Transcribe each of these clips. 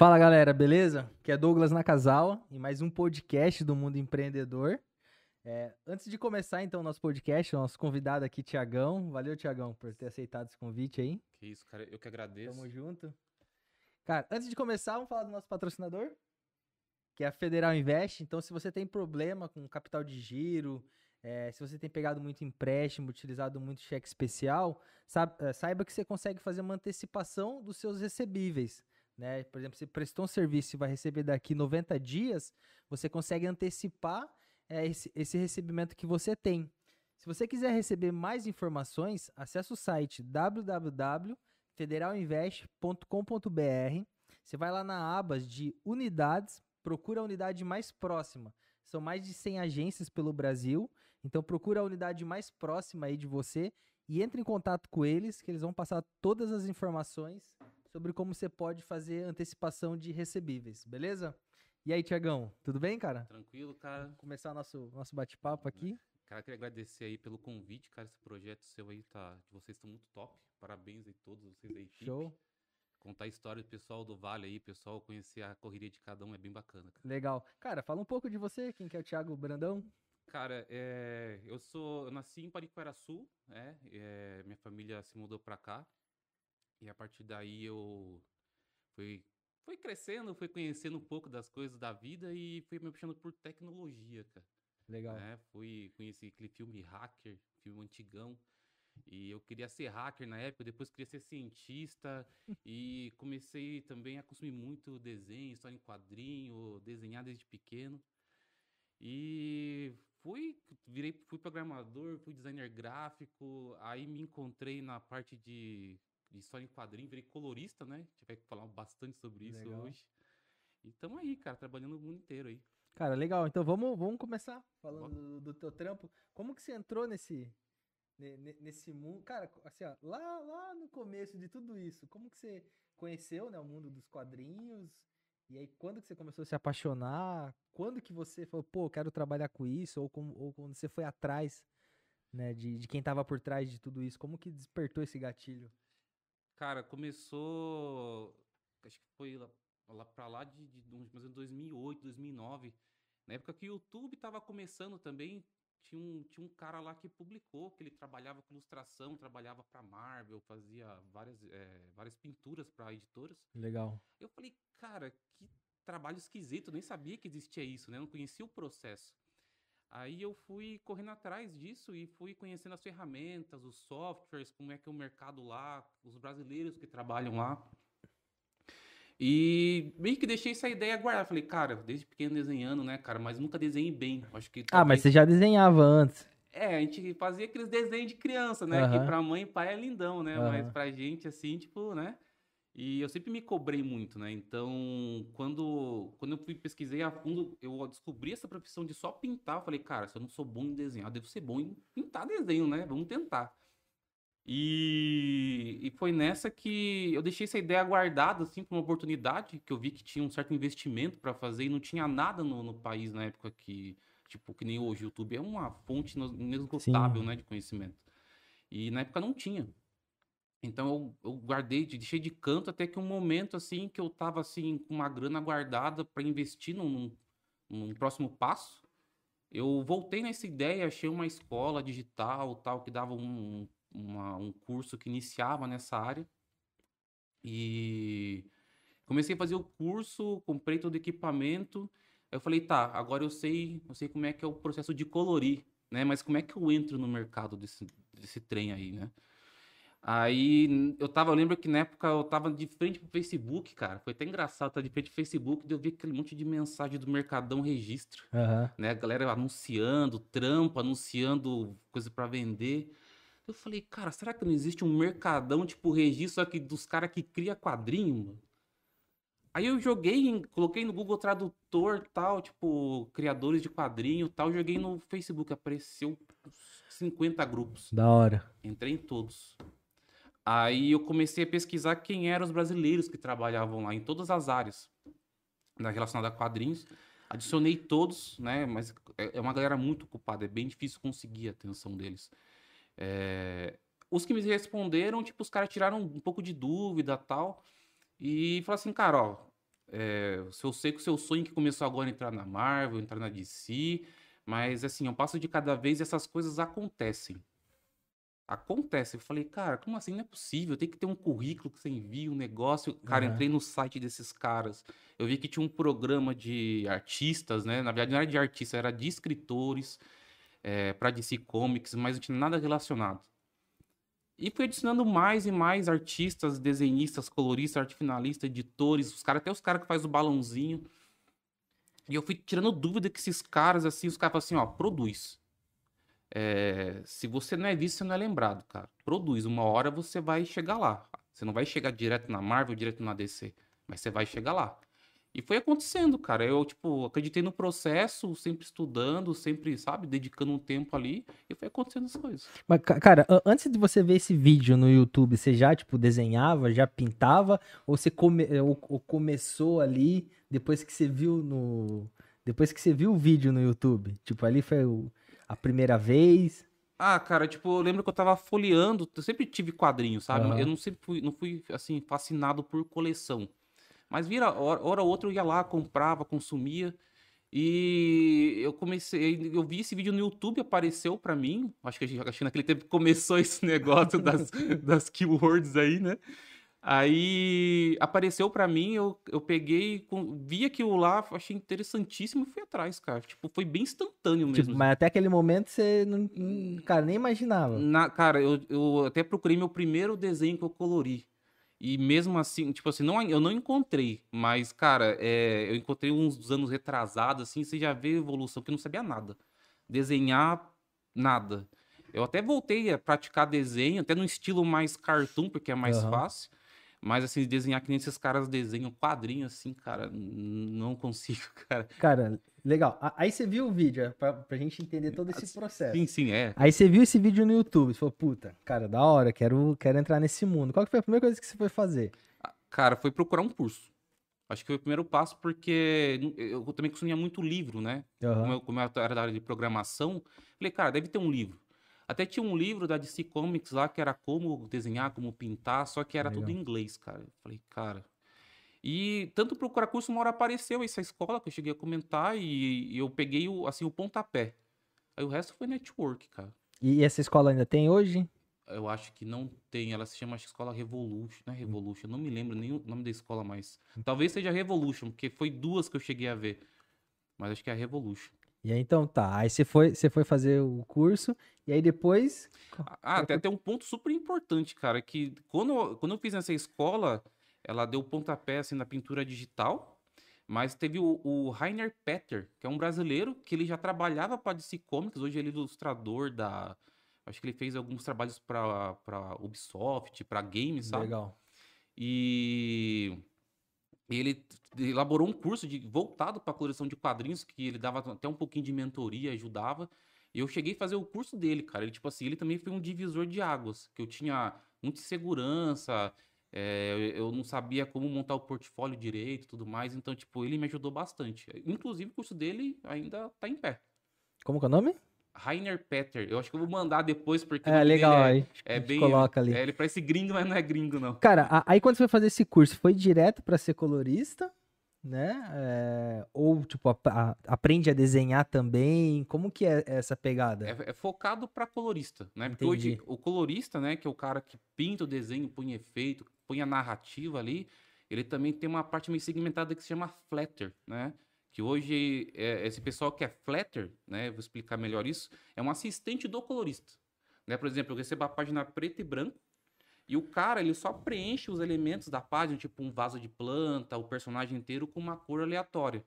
Fala galera, beleza? Aqui é Douglas Nakazawa e mais um podcast do Mundo Empreendedor. É, antes de começar então o nosso podcast, o nosso convidado aqui, Tiagão. Valeu, Tiagão, por ter aceitado esse convite aí. Que isso, cara, eu que agradeço. Tamo junto. Cara, antes de começar, vamos falar do nosso patrocinador, que é a Federal Invest. Então, se você tem problema com capital de giro, é, se você tem pegado muito empréstimo, utilizado muito cheque especial, sabe- eh, saiba que você consegue fazer uma antecipação dos seus recebíveis. Né? Por exemplo, você prestou um serviço e vai receber daqui 90 dias, você consegue antecipar eh, esse, esse recebimento que você tem. Se você quiser receber mais informações, acesse o site www.federalinvest.com.br. Você vai lá na aba de unidades, procura a unidade mais próxima. São mais de 100 agências pelo Brasil, então procura a unidade mais próxima aí de você e entre em contato com eles, que eles vão passar todas as informações sobre como você pode fazer antecipação de recebíveis, beleza? E aí, Tiagão, tudo bem, cara? Tranquilo, cara. Vamos começar nosso, nosso bate-papo aqui. Cara, queria agradecer aí pelo convite, cara. Esse projeto seu aí tá. De vocês estão muito top. Parabéns aí todos vocês equipe. Show. Contar a história do pessoal do Vale aí, pessoal, conhecer a correria de cada um é bem bacana, cara. Legal. Cara, fala um pouco de você, quem que é o Thiago Brandão? Cara, é, eu sou. Eu nasci em Pariquaraçu, né? é, minha família se mudou pra cá. E a partir daí eu fui, fui crescendo, fui conhecendo um pouco das coisas da vida e fui me apaixonando por tecnologia, cara. Legal. né? Fui conheci aquele filme Hacker, filme antigão. E eu queria ser hacker na época, depois queria ser cientista e comecei também a consumir muito desenho, história em quadrinho, desenhar desde pequeno. E fui, virei, fui programador, fui designer gráfico, aí me encontrei na parte de, de história em quadrinho, virei colorista, né? Tiver que falar bastante sobre isso Legal. hoje. E tamo aí, cara, trabalhando o mundo inteiro aí. Cara, legal. Então vamos, vamos começar falando do, do teu trampo. Como que você entrou nesse ne- ne- nesse mundo? Cara, assim, ó, lá, lá no começo de tudo isso, como que você conheceu, né, o mundo dos quadrinhos? E aí, quando que você começou a se apaixonar? Quando que você falou, pô, quero trabalhar com isso? Ou, como, ou quando você foi atrás, né, de, de quem tava por trás de tudo isso? Como que despertou esse gatilho? Cara, começou. Acho que foi lá, lá pra lá de, de menos 2008, 2009. Na época que o YouTube tava começando também, tinha um, tinha um cara lá que publicou que ele trabalhava com ilustração, trabalhava pra Marvel, fazia várias, eh, várias pinturas pra editoras. Legal. Eu falei, cara, que trabalho esquisito, nem sabia que existia isso, né? Eu não conhecia o processo. Aí eu fui correndo atrás disso e fui conhecendo as ferramentas, os softwares, como é que é o mercado lá, os brasileiros que trabalham lá. E meio que deixei essa ideia guardada. Falei, cara, desde pequeno desenhando, né, cara, mas nunca desenhei bem. Acho que Ah, mas você já desenhava antes. é, a gente fazia aqueles desenhos de criança, né? Aham. Que pra mãe e pai é lindão, né? Mas Aham. pra gente, assim, tipo, né? E eu sempre me cobrei muito, né? Então, quando, quando eu fui pesquisei a fundo, eu descobri essa profissão de só pintar. Eu falei, cara, se eu não sou bom em desenhar, eu devo ser bom em pintar desenho, né? Vamos tentar. E, e foi nessa que eu deixei essa ideia guardada, assim, para uma oportunidade, que eu vi que tinha um certo investimento para fazer e não tinha nada no, no país na época que, tipo, que nem hoje. O YouTube é uma fonte inesgotável, Sim. né, de conhecimento. E na época não tinha. Então eu, eu guardei, de- deixei de canto até que um momento, assim, que eu tava, assim, com uma grana guardada para investir num, num- próximo passo. Eu voltei nessa ideia, achei uma escola digital, tal, que dava um, uma- um curso que iniciava nessa área. E comecei a fazer o curso, comprei todo o equipamento. Eu falei, tá, agora eu sei, eu sei como é que é o processo de colorir, né? Mas como é que eu entro no mercado desse, desse trem aí, né? Aí eu tava, eu lembro que na época eu tava de frente pro Facebook, cara. Foi até engraçado, tá de frente pro Facebook, daí eu vi aquele monte de mensagem do Mercadão Registro Aham. né? A galera anunciando trampo, anunciando coisa pra vender. Eu falei, cara, será que não existe um mercadão tipo registro aqui dos caras que cria quadrinho? mano? Aí eu joguei, coloquei no Google Tradutor, tal, tipo, criadores de quadrinho, tal, joguei no Facebook, apareceu uns 50 grupos. Da hora. Entrei em todos. Aí eu comecei a pesquisar quem eram os brasileiros que trabalhavam lá, em todas as áreas né, relacionadas a quadrinhos. Adicionei todos, né? Mas é é uma galera muito ocupada, é bem difícil conseguir a atenção deles. É, Os que me responderam, tipo, os caras tiraram um pouco de dúvida tal. E falaram assim, cara, ó, É, eu sei que o seu sonho que começou agora a entrar na Marvel, entrar na DC, mas assim, eu passo de cada vez e essas coisas acontecem. Acontece. Eu falei, cara, como assim? Não é possível. Tem que ter um currículo que você envia, um negócio. Cara, Aham. entrei no site desses caras. Eu vi que tinha um programa de artistas, né? Na verdade, não era de artistas, era de escritores é, para DC Comics, mas não tinha nada relacionado. E fui adicionando mais e mais artistas, desenhistas, coloristas, arte finalistas, editores, os caras, até os caras que fazem o balãozinho. E eu fui tirando dúvida que esses caras, assim, os caras falam assim, ó, produz. É, se você não é visto, você não é lembrado, cara. Produz. Uma hora você vai chegar lá. Você não vai chegar direto na Marvel, direto na DC, mas você vai chegar lá. E foi acontecendo, cara. Eu, tipo, acreditei no processo, sempre estudando, sempre, sabe, dedicando um tempo ali, e foi acontecendo as coisas. Mas, ca- cara, antes de você ver esse vídeo no YouTube, você já, tipo, desenhava, já pintava? Ou você come- ou- ou começou ali depois que você viu no. Depois que você viu o vídeo no YouTube? Tipo, ali foi o- a primeira vez. Ah, cara, tipo, eu lembro que eu tava folheando, eu sempre tive quadrinhos, sabe? Aham. Eu não sempre fui, não fui, assim, fascinado por coleção. Mas vira, hora, hora ou outra eu ia lá, comprava, consumia. E eu comecei, eu vi esse vídeo no YouTube, apareceu pra mim. Acho que, acho que naquele tempo começou esse negócio das, das keywords aí, né? Aí apareceu pra mim, eu, eu peguei, com- vi aquilo lá, achei interessantíssimo e fui atrás, cara. Tipo, foi bem instantâneo mesmo. Tipo, mas até aquele momento você não. Cara, nem imaginava. Na, cara, eu, eu até procurei meu primeiro desenho que eu colori. E mesmo assim, tipo assim, não, eu não encontrei. Mas, cara, é, eu encontrei uns anos retrasados, assim, você já vê a evolução, que eu não sabia nada. Desenhar, nada. Eu até voltei a praticar desenho, até num estilo mais cartoon, porque é mais Aham. fácil. Mas, assim, desenhar que nem esses caras desenham quadrinho, assim, cara, não consigo, cara. Cara, legal. Aí você viu o vídeo, é, pra, pra gente entender todo esse processo. Sim, sim, é. Aí você viu esse vídeo no YouTube, você falou, puta, cara, da hora, quero, quero entrar nesse mundo. Qual que foi a primeira coisa que você foi fazer? Cara, foi procurar um curso. Acho que foi o primeiro passo, porque eu também consumia muito livro, né? Aham. Como eu, como eu era da área de programação, falei, cara, deve ter um livro. Até tinha um livro da DC Comics lá que era como desenhar, como pintar, só que era tudo Legal. em inglês, cara. Eu falei, cara. E tanto procurar curso, uma hora apareceu essa escola que eu cheguei a comentar e, e eu peguei o, assim, o pontapé. Aí o resto foi network, cara. E essa escola ainda tem hoje? Eu acho que não tem, ela se chama Escola Revolution, não é Revolution, não me lembro nem o nome da escola mais. Talvez seja Revolution, porque foi duas que eu cheguei a ver. Mas acho que é a Revolution. E aí, então tá. Aí você foi, você foi fazer o curso, e aí depois. Ah, até tem um ponto super importante, cara, que quando, eu- quando eu fiz essa escola, ela deu pontapé assim, na pintura digital, mas teve o, o Rainer Petter, que é um brasileiro, que ele já trabalhava para DC Comics, hoje ele é ilustrador da... Acho que ele fez alguns trabalhos para Ubisoft, para games, sabe? Legal. E ele elaborou um curso de, voltado para a coleção de quadrinhos, que ele dava até um pouquinho de mentoria, ajudava. E eu cheguei a fazer o curso dele, cara. Ele, tipo assim, ele também foi um divisor de águas, que eu tinha muita segurança, é, eu não sabia como montar o portfólio direito tudo mais. Então, tipo, ele me ajudou bastante. Inclusive, o curso dele ainda tá em pé. Como que é o nome? Rainer Petter. Eu acho que eu vou mandar depois, porque É, legal. é, aí é bem. coloca ali. é, ele parece gringo, mas não é gringo, não. Cara, aí quando você foi fazer esse curso, foi direto pra ser colorista, né? É, ou, tipo, a- a- aprende a desenhar também? Como que é essa pegada? É, é focado para colorista, né? Porque hoje o colorista, né, que é o cara que pinta o desenho, põe efeito, põe a narrativa ali, ele também tem uma parte meio segmentada que se chama flatter, né? Que hoje é, esse pessoal que é flatter, né, vou explicar melhor isso, é um assistente do colorista, né? Por exemplo, eu recebo a página preto e branco e o cara, ele só preenche os elementos da página, tipo um vaso de planta, o personagem inteiro com uma cor aleatória.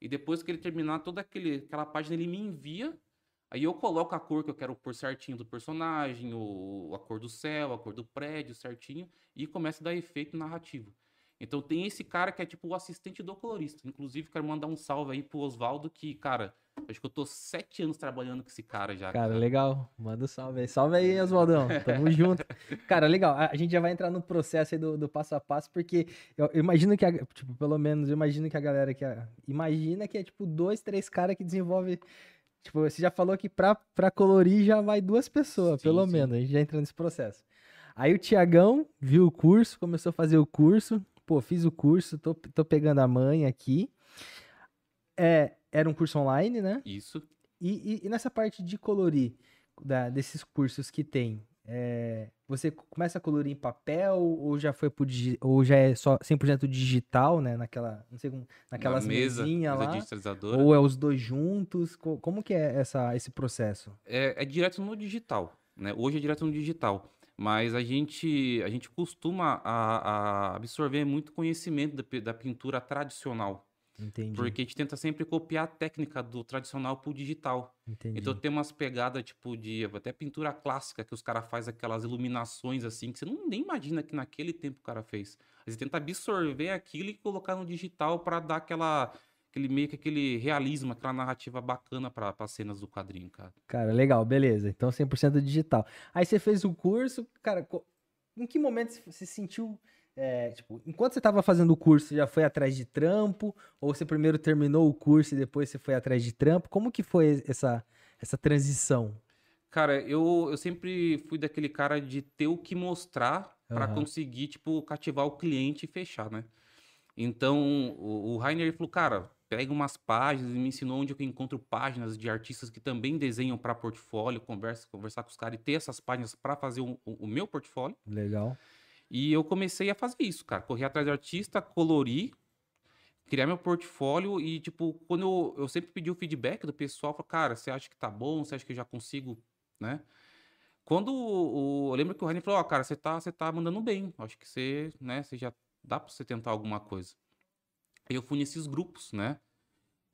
E depois que ele terminar toda aquele, aquela página, ele me envia Aí eu coloco a cor que eu quero pôr certinho do personagem, o, a cor do céu, a cor do prédio certinho, e começa a dar efeito narrativo. Então tem esse cara que é tipo o assistente do colorista. Inclusive, quero mandar um salve aí pro Oswaldo, que, cara, acho que eu tô sete anos trabalhando com esse cara já. Cara, legal. Manda um salve aí. Salve aí, Oswaldão. Tamo junto. Cara, legal. A a gente já vai entrar no processo aí do, do passo a passo, porque eu, eu imagino que, a- tipo, pelo menos, eu imagino que a galera que. a- imagina que é, tipo, dois, três caras que desenvolve. Tipo, você já falou que pra, pra colorir já vai duas pessoas, Sim, pelo sim. menos. A gente já entra nesse processo. Aí o Tiagão viu o curso, começou a fazer o curso. Pô, fiz o curso, tô, tô pegando a mãe aqui. É, era um curso online, né? Isso. E, e- e nessa parte de colorir, da- desses cursos que tem, é, você começa a colorir em papel ou já foi pro ou já é só 100% digital, né? Naquela, não sei como, naquelas Na mesa, mesinhas mesa lá. digitalizadora. Ou é os dois juntos? Co- Como que é essa, esse processo? É, é direto no digital, né? Hoje é direto no digital. Mas a gente, a gente costuma a, a absorver muito conhecimento da, da pintura tradicional. Entendi, Porque a gente tenta sempre copiar a técnica do tradicional pro digital. entendi. Então tem umas pegadas, tipo, de até pintura clássica, que os caras fazem aquelas iluminações assim, que você não nem imagina que naquele tempo o cara fez. Você tenta absorver aquilo e colocar no digital pra dar aquela, aquele meio que aquele realismo, aquela narrativa bacana para as cenas do quadrinho, cara. Cara, legal, beleza. Então 100% digital. Aí você fez o curso, cara, em que momento você se sentiu, é, tipo, enquanto você estava fazendo o curso, você já foi atrás de trampo? Ou você primeiro terminou o curso e depois você foi atrás de trampo? Como que foi essa, essa transição? Cara, eu, eu sempre fui daquele cara de ter o que mostrar pra Aham. conseguir, tipo, cativar o cliente e fechar, né? Então, o, o Rainer falou, cara, pega umas páginas e me ensinou onde eu encontro páginas de artistas que também desenham para portfólio, conversa, conversar com os caras e ter essas páginas para fazer o, o- o meu portfólio. Legal. E eu comecei a fazer isso, cara. Correr atrás do artista, colorir, criar meu portfólio e, tipo, quando eu, eu sempre pedi o feedback do pessoal, falei, cara, você acha que tá bom? Você acha que eu já consigo, né? Quando o, eu lembro que o Rainer falou, ó, cara, você tá, você tá mandando bem. Acho que você, né, você já dá pra você tentar alguma coisa. Aí eu fui nesses grupos, né?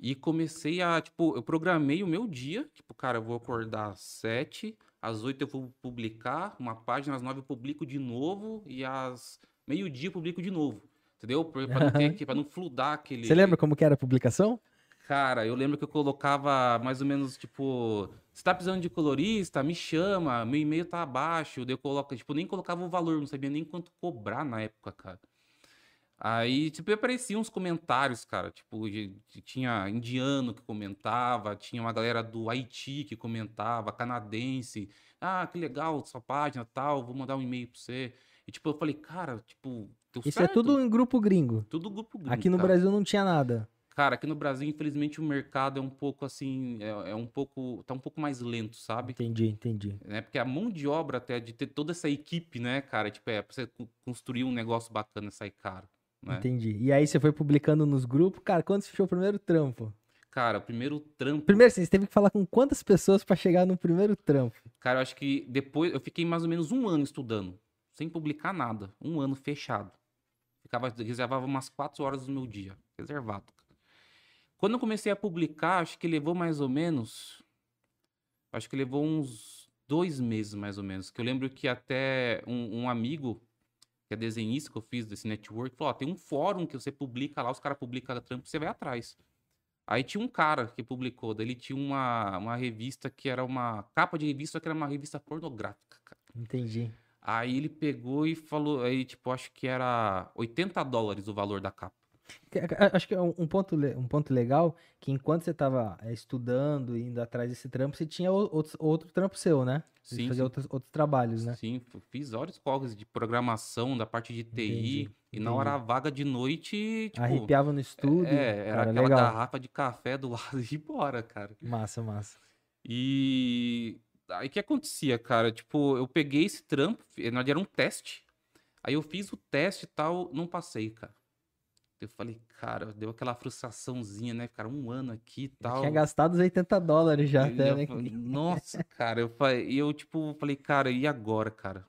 E comecei a, tipo, eu programei o meu dia. Tipo, cara, eu vou acordar às sete, às oito eu vou publicar uma página, às nove eu publico de novo e às meio-dia eu publico de novo. Entendeu? Pra pra não ter pra não fludar aquele. Você lembra como que era a publicação? Cara, eu lembro que eu colocava mais ou menos, tipo, você tá precisando de colorista? Me chama, meu e-mail tá abaixo. Daí eu coloco, tipo, nem colocava o valor, não sabia nem quanto cobrar na época, cara. Aí, tipo, apareciam uns comentários, cara. Tipo, de- de- tinha indiano que comentava, tinha uma galera do Haiti que comentava, canadense. Ah, que legal, sua página tal, vou mandar um e-mail pra você. E, tipo, eu falei, cara, tipo, Isso é certo. tudo em grupo gringo. Tudo grupo gringo, Aqui no cara. Brasil não tinha nada. Cara, aqui no Brasil, infelizmente, o mercado é um pouco assim, é, é um pouco, tá um pouco mais lento, sabe? Entendi, entendi. Né? Porque a mão de obra até de ter toda essa equipe, né, cara, tipo, é pra você co- construir um negócio bacana sai caro, né? Entendi. E aí você foi publicando nos grupos. Cara, quando você fechou o primeiro trampo? Cara, o primeiro trampo, Primeiro, assim, você teve que falar com quantas pessoas pra chegar no primeiro trampo? cara, eu acho que depois eu fiquei mais ou menos um ano estudando, sem publicar nada, um ano fechado. Ficava, reservava umas quatro horas do meu dia, reservado. Quando eu comecei a publicar, acho que levou mais ou menos. Acho que levou uns dois meses, mais ou menos. Que eu lembro que até um, um amigo, que é desenhista que eu fiz desse network, falou: Ó, tem um fórum que você publica lá, os caras publicam trampo, você vai atrás. Aí tinha um cara que publicou, daí ele tinha uma, uma revista que era uma capa de revista, que era uma revista pornográfica, cara. Entendi. Aí ele pegou e falou, aí tipo, acho que era 80 dólares o valor da capa. Acho que é um ponto, um ponto legal que enquanto você estava estudando, indo atrás desse trampo, você tinha o- outros- outro trampo seu, né? Você Sim, fazia sim. outros, outros trabalhos, né? Sim, fiz vários corres de programação, da parte de TI, Entendi, e na entendi. hora vaga de noite, tipo, Arrepiava no estúdio. é, era cara, aquela legal. garrafa de café do lado e ir embora, cara. Massa, massa. E aí o que acontecia, cara? Tipo, eu peguei esse trampo, na verdade era um teste. Aí eu fiz o teste e tal, não passei, cara. Eu falei, cara, deu aquela frustraçãozinha, né? Cara, um ano aqui e Eu tal. tinha gastado os 80 dólares já até, eu né? Nossa, cara, eu, e eu tipo, falei, cara, e agora, cara?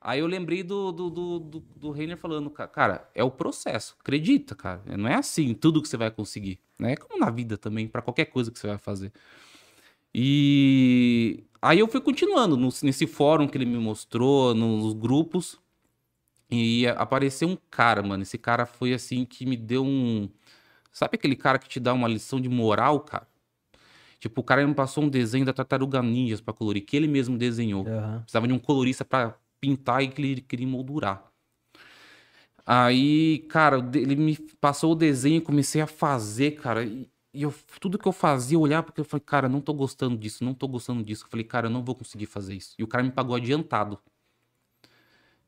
Aí eu lembrei do, do, do, do, do Reiner falando, ca- cara, é o processo, acredita, cara. Não é assim tudo que você vai conseguir. Né? É como na vida também, pra qualquer coisa que você vai fazer. E aí eu fui continuando nesse fórum que ele me mostrou, nos grupos. E apareceu um cara, mano. Esse cara foi assim que me deu um. Sabe aquele cara que te dá uma lição de moral, cara? Tipo, o cara me passou um desenho da tartaruga ninjas pra colorir, que ele mesmo desenhou. Aham. Precisava de um colorista pra pintar e que ele queria moldurar. Aí, cara, ele me passou o desenho e comecei a fazer, cara. E, e eu, tudo que eu fazia, eu olhava porque eu falei, cara, não tô gostando disso, não tô gostando disso. Eu falei, cara, eu não vou conseguir fazer isso. E o cara me pagou adiantado.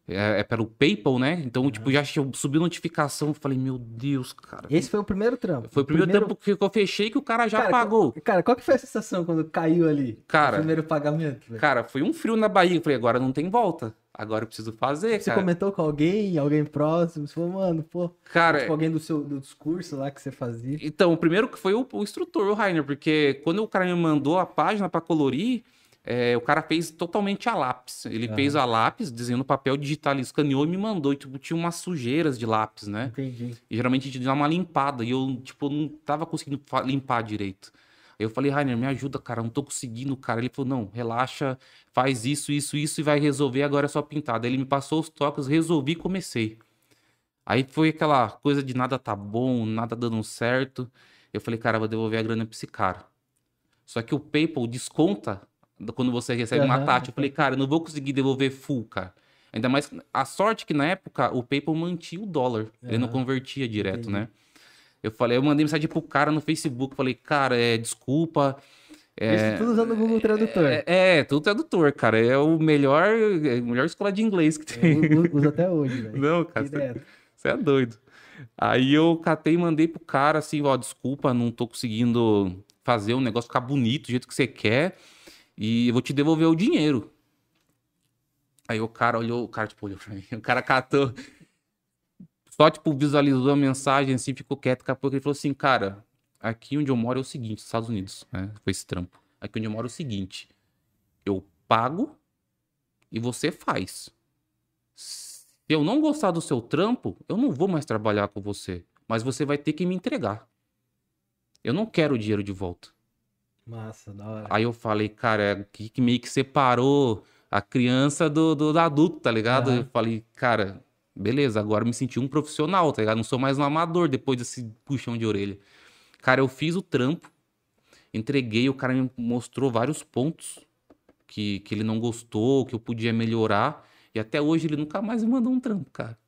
É, é pelo PayPal, né? Então, Aham. tipo, já subiu notificação. Falei, meu Deus, cara. Esse foi o primeiro trampo. Foi o primeiro, tempo que eu fechei que o cara já Cara, pagou. Cara, qual que foi a sensação quando caiu ali? Cara, O primeiro pagamento. velho? Cara, foi um frio na barriga. Eu Falei, agora não tem volta. Agora eu preciso fazer, Você cara. comentou com alguém, alguém próximo, você falou, mano, pô, Cara, tipo, alguém do seu do discurso lá que você fazia. Então, o primeiro que foi o, o instrutor, o Rainer, porque quando o cara me mandou a página pra colorir, é, o cara fez totalmente a lápis. Ele Aham. fez a lápis, desenhou no papel digital, ele escaneou e me mandou. E, tipo, tinha umas sujeiras de lápis, né? Entendi. E geralmente a gente dá uma limpada. E eu, tipo, não tava conseguindo limpar direito. Aí eu falei, Rainer, me ajuda, cara, não tô conseguindo, cara. Ele falou, não, relaxa, faz isso, isso, isso e vai resolver, agora é só pintar. Daí ele me passou os toques, resolvi e comecei. Aí foi aquela coisa de nada tá bom, nada dando certo. Eu falei, cara, vou devolver a grana pra esse cara. Só que o PayPal desconta quando você recebe uma Aham, taxa. Eu falei, cara, eu não vou conseguir devolver full, cara. Ainda mais a sorte que na época o PayPal mantinha o dólar. Ele não convertia direto, entendi. né? Eu falei, eu mandei mensagem pro cara no Facebook, falei, cara, é, desculpa. Isso tudo usando o Google Tradutor. É, é, tudo tradutor, cara. É o melhor, é a melhor escola de inglês que tem. Eu uso até hoje, velho. Não, cara, você Direto. você é doido. Aí eu catei e mandei pro cara assim, ó, desculpa, não tô conseguindo fazer o negócio ficar bonito do jeito que você quer e eu vou te devolver o dinheiro. Aí o cara olhou, o cara tipo olhou pra mim, o cara catou, só tipo visualizou a mensagem assim, ficou quieto, daqui a pouco ele falou assim, cara, aqui onde eu moro é o seguinte, Estados Unidos, né? Foi esse trampo. Aqui onde eu moro é o seguinte, eu pago e você faz. Se eu não gostar do seu trampo, eu não vou mais trabalhar com você. Mas você vai ter que me entregar. Eu não quero o dinheiro de volta. Massa, da hora. Aí eu falei, cara, é que, que meio que separou a criança do, do, do adulto, tá ligado? Aham. Eu falei, cara, beleza, agora eu me senti um profissional, tá ligado? Não sou mais um amador depois desse puxão de orelha. Cara, eu fiz o trampo, entreguei, o cara me mostrou vários pontos que, que ele não gostou, que eu podia melhorar. E até hoje ele nunca mais me mandou um trampo, cara.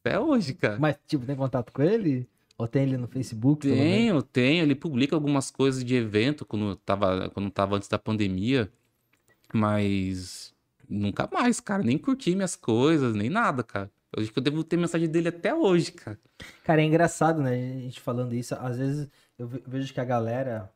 Até hoje, cara. Mas, tipo, tem contato com ele? Ou tem ele no Facebook? Tenho, tenho. Ele publica algumas coisas de evento quando tava, quando tava antes da pandemia, mas nunca mais, cara. Nem curti minhas coisas, nem nada, cara. Eu acho que eu devo ter mensagem dele até hoje, cara. Cara, é engraçado, né? A gente falando isso, às vezes eu ve- vejo que a galera.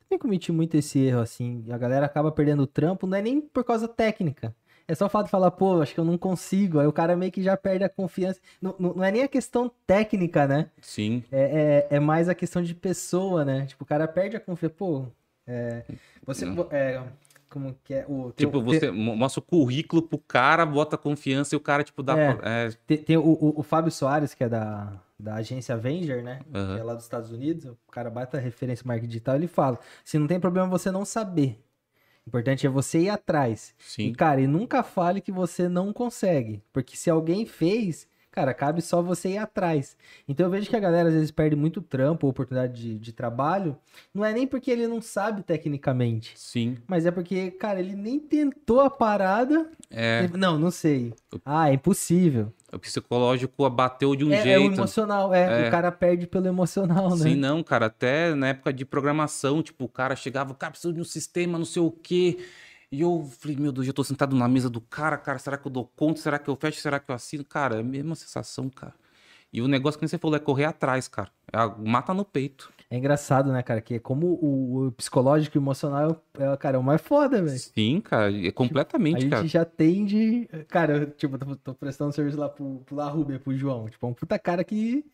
Também cometi muito esse erro, assim. A galera acaba perdendo o trampo, não é nem por causa técnica. É só o fato de falar, pô, acho que eu não consigo. Aí o cara meio que já perde a confiança. Não, não, não é nem a questão técnica, né? Sim, É, é, é mais a questão de pessoa, né? Tipo, o cara perde a confiança. Pô, é, você. É, como que é? O, tipo, o- você mo- mostra o currículo pro cara, bota confiança e o cara, tipo, dá. É. É, Tem, tem o, o, o Fábio Soares, que é da, da agência Avenger, né? aham. que é lá dos Estados Unidos, o cara bate a referência marketing digital, ele fala, se não tem problema você não saber. O importante é você ir atrás. E, Sim. cara, e nunca fale que você não consegue. Porque se alguém fez, cara, cabe só você ir atrás. Então eu vejo que a galera às vezes perde muito trampo ou oportunidade de, de trabalho. Não é nem porque ele não sabe tecnicamente. Sim. Mas é porque, cara, ele nem tentou a parada. É. Não, não sei. Ah, é impossível. O psicológico abateu de um é, é o jeito. emocional, é, É. O cara perde pelo emocional, né? Sim, não, cara. Até na época de programação, tipo, o cara chegava, cara, preciso de um sistema, não sei o quê. E eu falei, meu Deus, eu tô sentado na mesa do cara, cara, será que eu dou conta? Será que eu fecho? Será que eu assino? Cara, é a mesma sensação, cara. E o negócio que você falou é correr atrás, cara. É a- mata no peito. É engraçado, né, cara? Que é como o, o psicológico e o emocional é, é, cara, é o mais foda, velho. Sim, cara, é A completamente, gente cara. já tende. Cara, eu, tipo, tô, tô prestando serviço lá pro, pro La Rubia, pro João. Tipo, é um puta cara que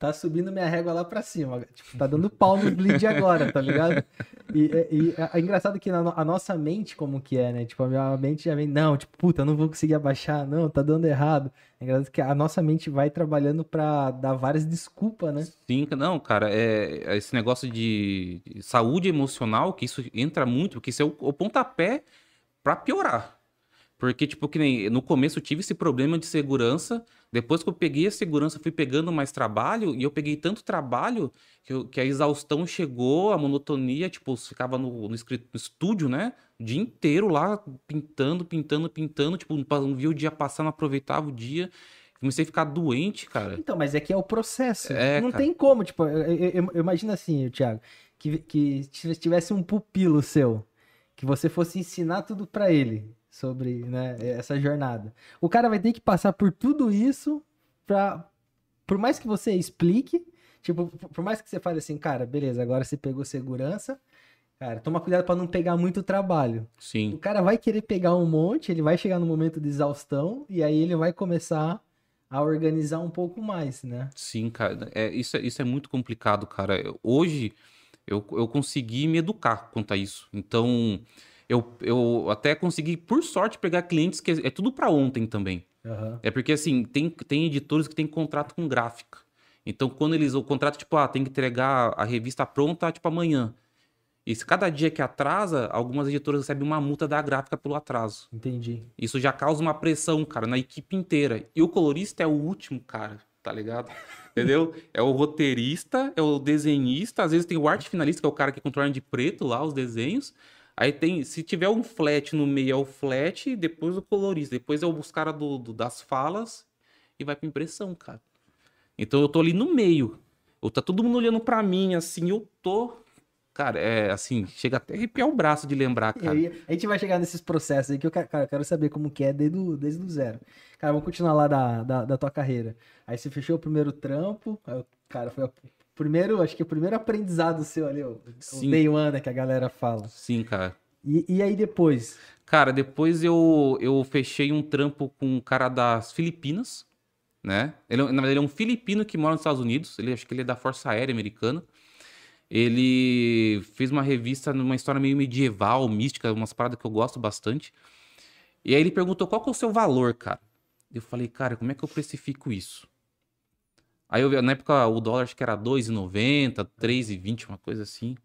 tá subindo minha régua lá pra cima. Tipo, tá dando pau nos leads agora, tá ligado? E, e- é, é engraçado que na no- a nossa mente, como que é, né? Tipo, a minha mente já vem, não, tipo, puta, não vou conseguir abaixar, não, tá dando errado. É engraçado que a nossa mente vai trabalhando pra dar várias desculpas, né? Sim, não, cara, é é esse negócio de de saúde emocional, que isso entra muito, porque isso é o, o pontapé pra piorar. Porque, tipo, que nem no começo eu tive esse problema de segurança, depois que eu peguei a segurança, fui pegando mais trabalho, e eu peguei tanto trabalho que, eu- que a exaustão chegou, a monotonia, tipo, você ficava no, no estúdio, né? O dia inteiro lá, pintando, pintando, pintando, tipo, não via o dia passar, não aproveitava o dia. Comecei a ficar doente, cara. Então, mas é que é o processo. É, não cara. tem como, tipo, eu, eu- eu- eu imagino assim, Thiago, que, que tivesse um pupilo seu, que você fosse ensinar tudo pra ele. Sobre né, essa jornada. O cara vai ter que passar por tudo isso pra. Por mais que você explique, tipo, por mais que você fale assim, cara, beleza, agora você pegou segurança, cara, toma cuidado para não pegar muito trabalho. Sim. O cara vai querer pegar um monte, ele vai chegar no momento de exaustão e aí ele vai começar a organizar um pouco mais, né? Sim, cara. É, isso, é, isso é muito complicado, cara. Hoje eu, eu consegui me educar quanto a isso. Então, eu, eu até consegui, por sorte, pegar clientes que é, é tudo para ontem também. Aham. É porque, assim, tem, tem editores que têm contrato com gráfica. Então, quando eles. O contrato, tipo, ah, tem que entregar a revista pronta, tipo, amanhã. E se cada dia que atrasa, algumas editoras recebem uma multa da gráfica pelo atraso. Entendi. Isso já causa uma pressão, cara, na equipe inteira. E o colorista é o último, cara, tá ligado? Entendeu? É o roteirista, é o desenhista, às vezes tem o arte finalista, que é o cara que controla de preto lá os desenhos. Aí tem, se tiver um flat no meio, é o flat, depois o colorista, depois é os caras do, do- das falas e vai pra impressão, cara. Então eu tô ali no meio. Eu, tá todo mundo olhando pra mim, assim, eu tô. Cara, é assim, chega até a arrepiar o braço de lembrar, cara. a gente vai chegar nesses processos aí que eu quero, cara, eu quero saber como que é desde o, desde o zero. Cara, vamos continuar lá da, da, da tua carreira. Aí você fechou o primeiro trampo, aí, o- cara, foi primeiro, acho que o primeiro aprendizado seu ali, o, o day one, né, que a galera fala. Sim, cara. E, e aí depois? Cara, depois eu, eu fechei um trampo com um cara das Filipinas, né? Ele, é- na verdade, ele é um filipino que mora nos Estados Unidos. Ele acho que ele é da Força Aérea Americana. Ele fez uma revista numa história meio medieval, mística, umas paradas que eu gosto bastante. E aí ele perguntou qual que é o seu valor, cara. Eu falei, cara, como é que eu precifico isso? Aí eu na época o dólar acho que era 2,90, 3,20, uma coisa assim.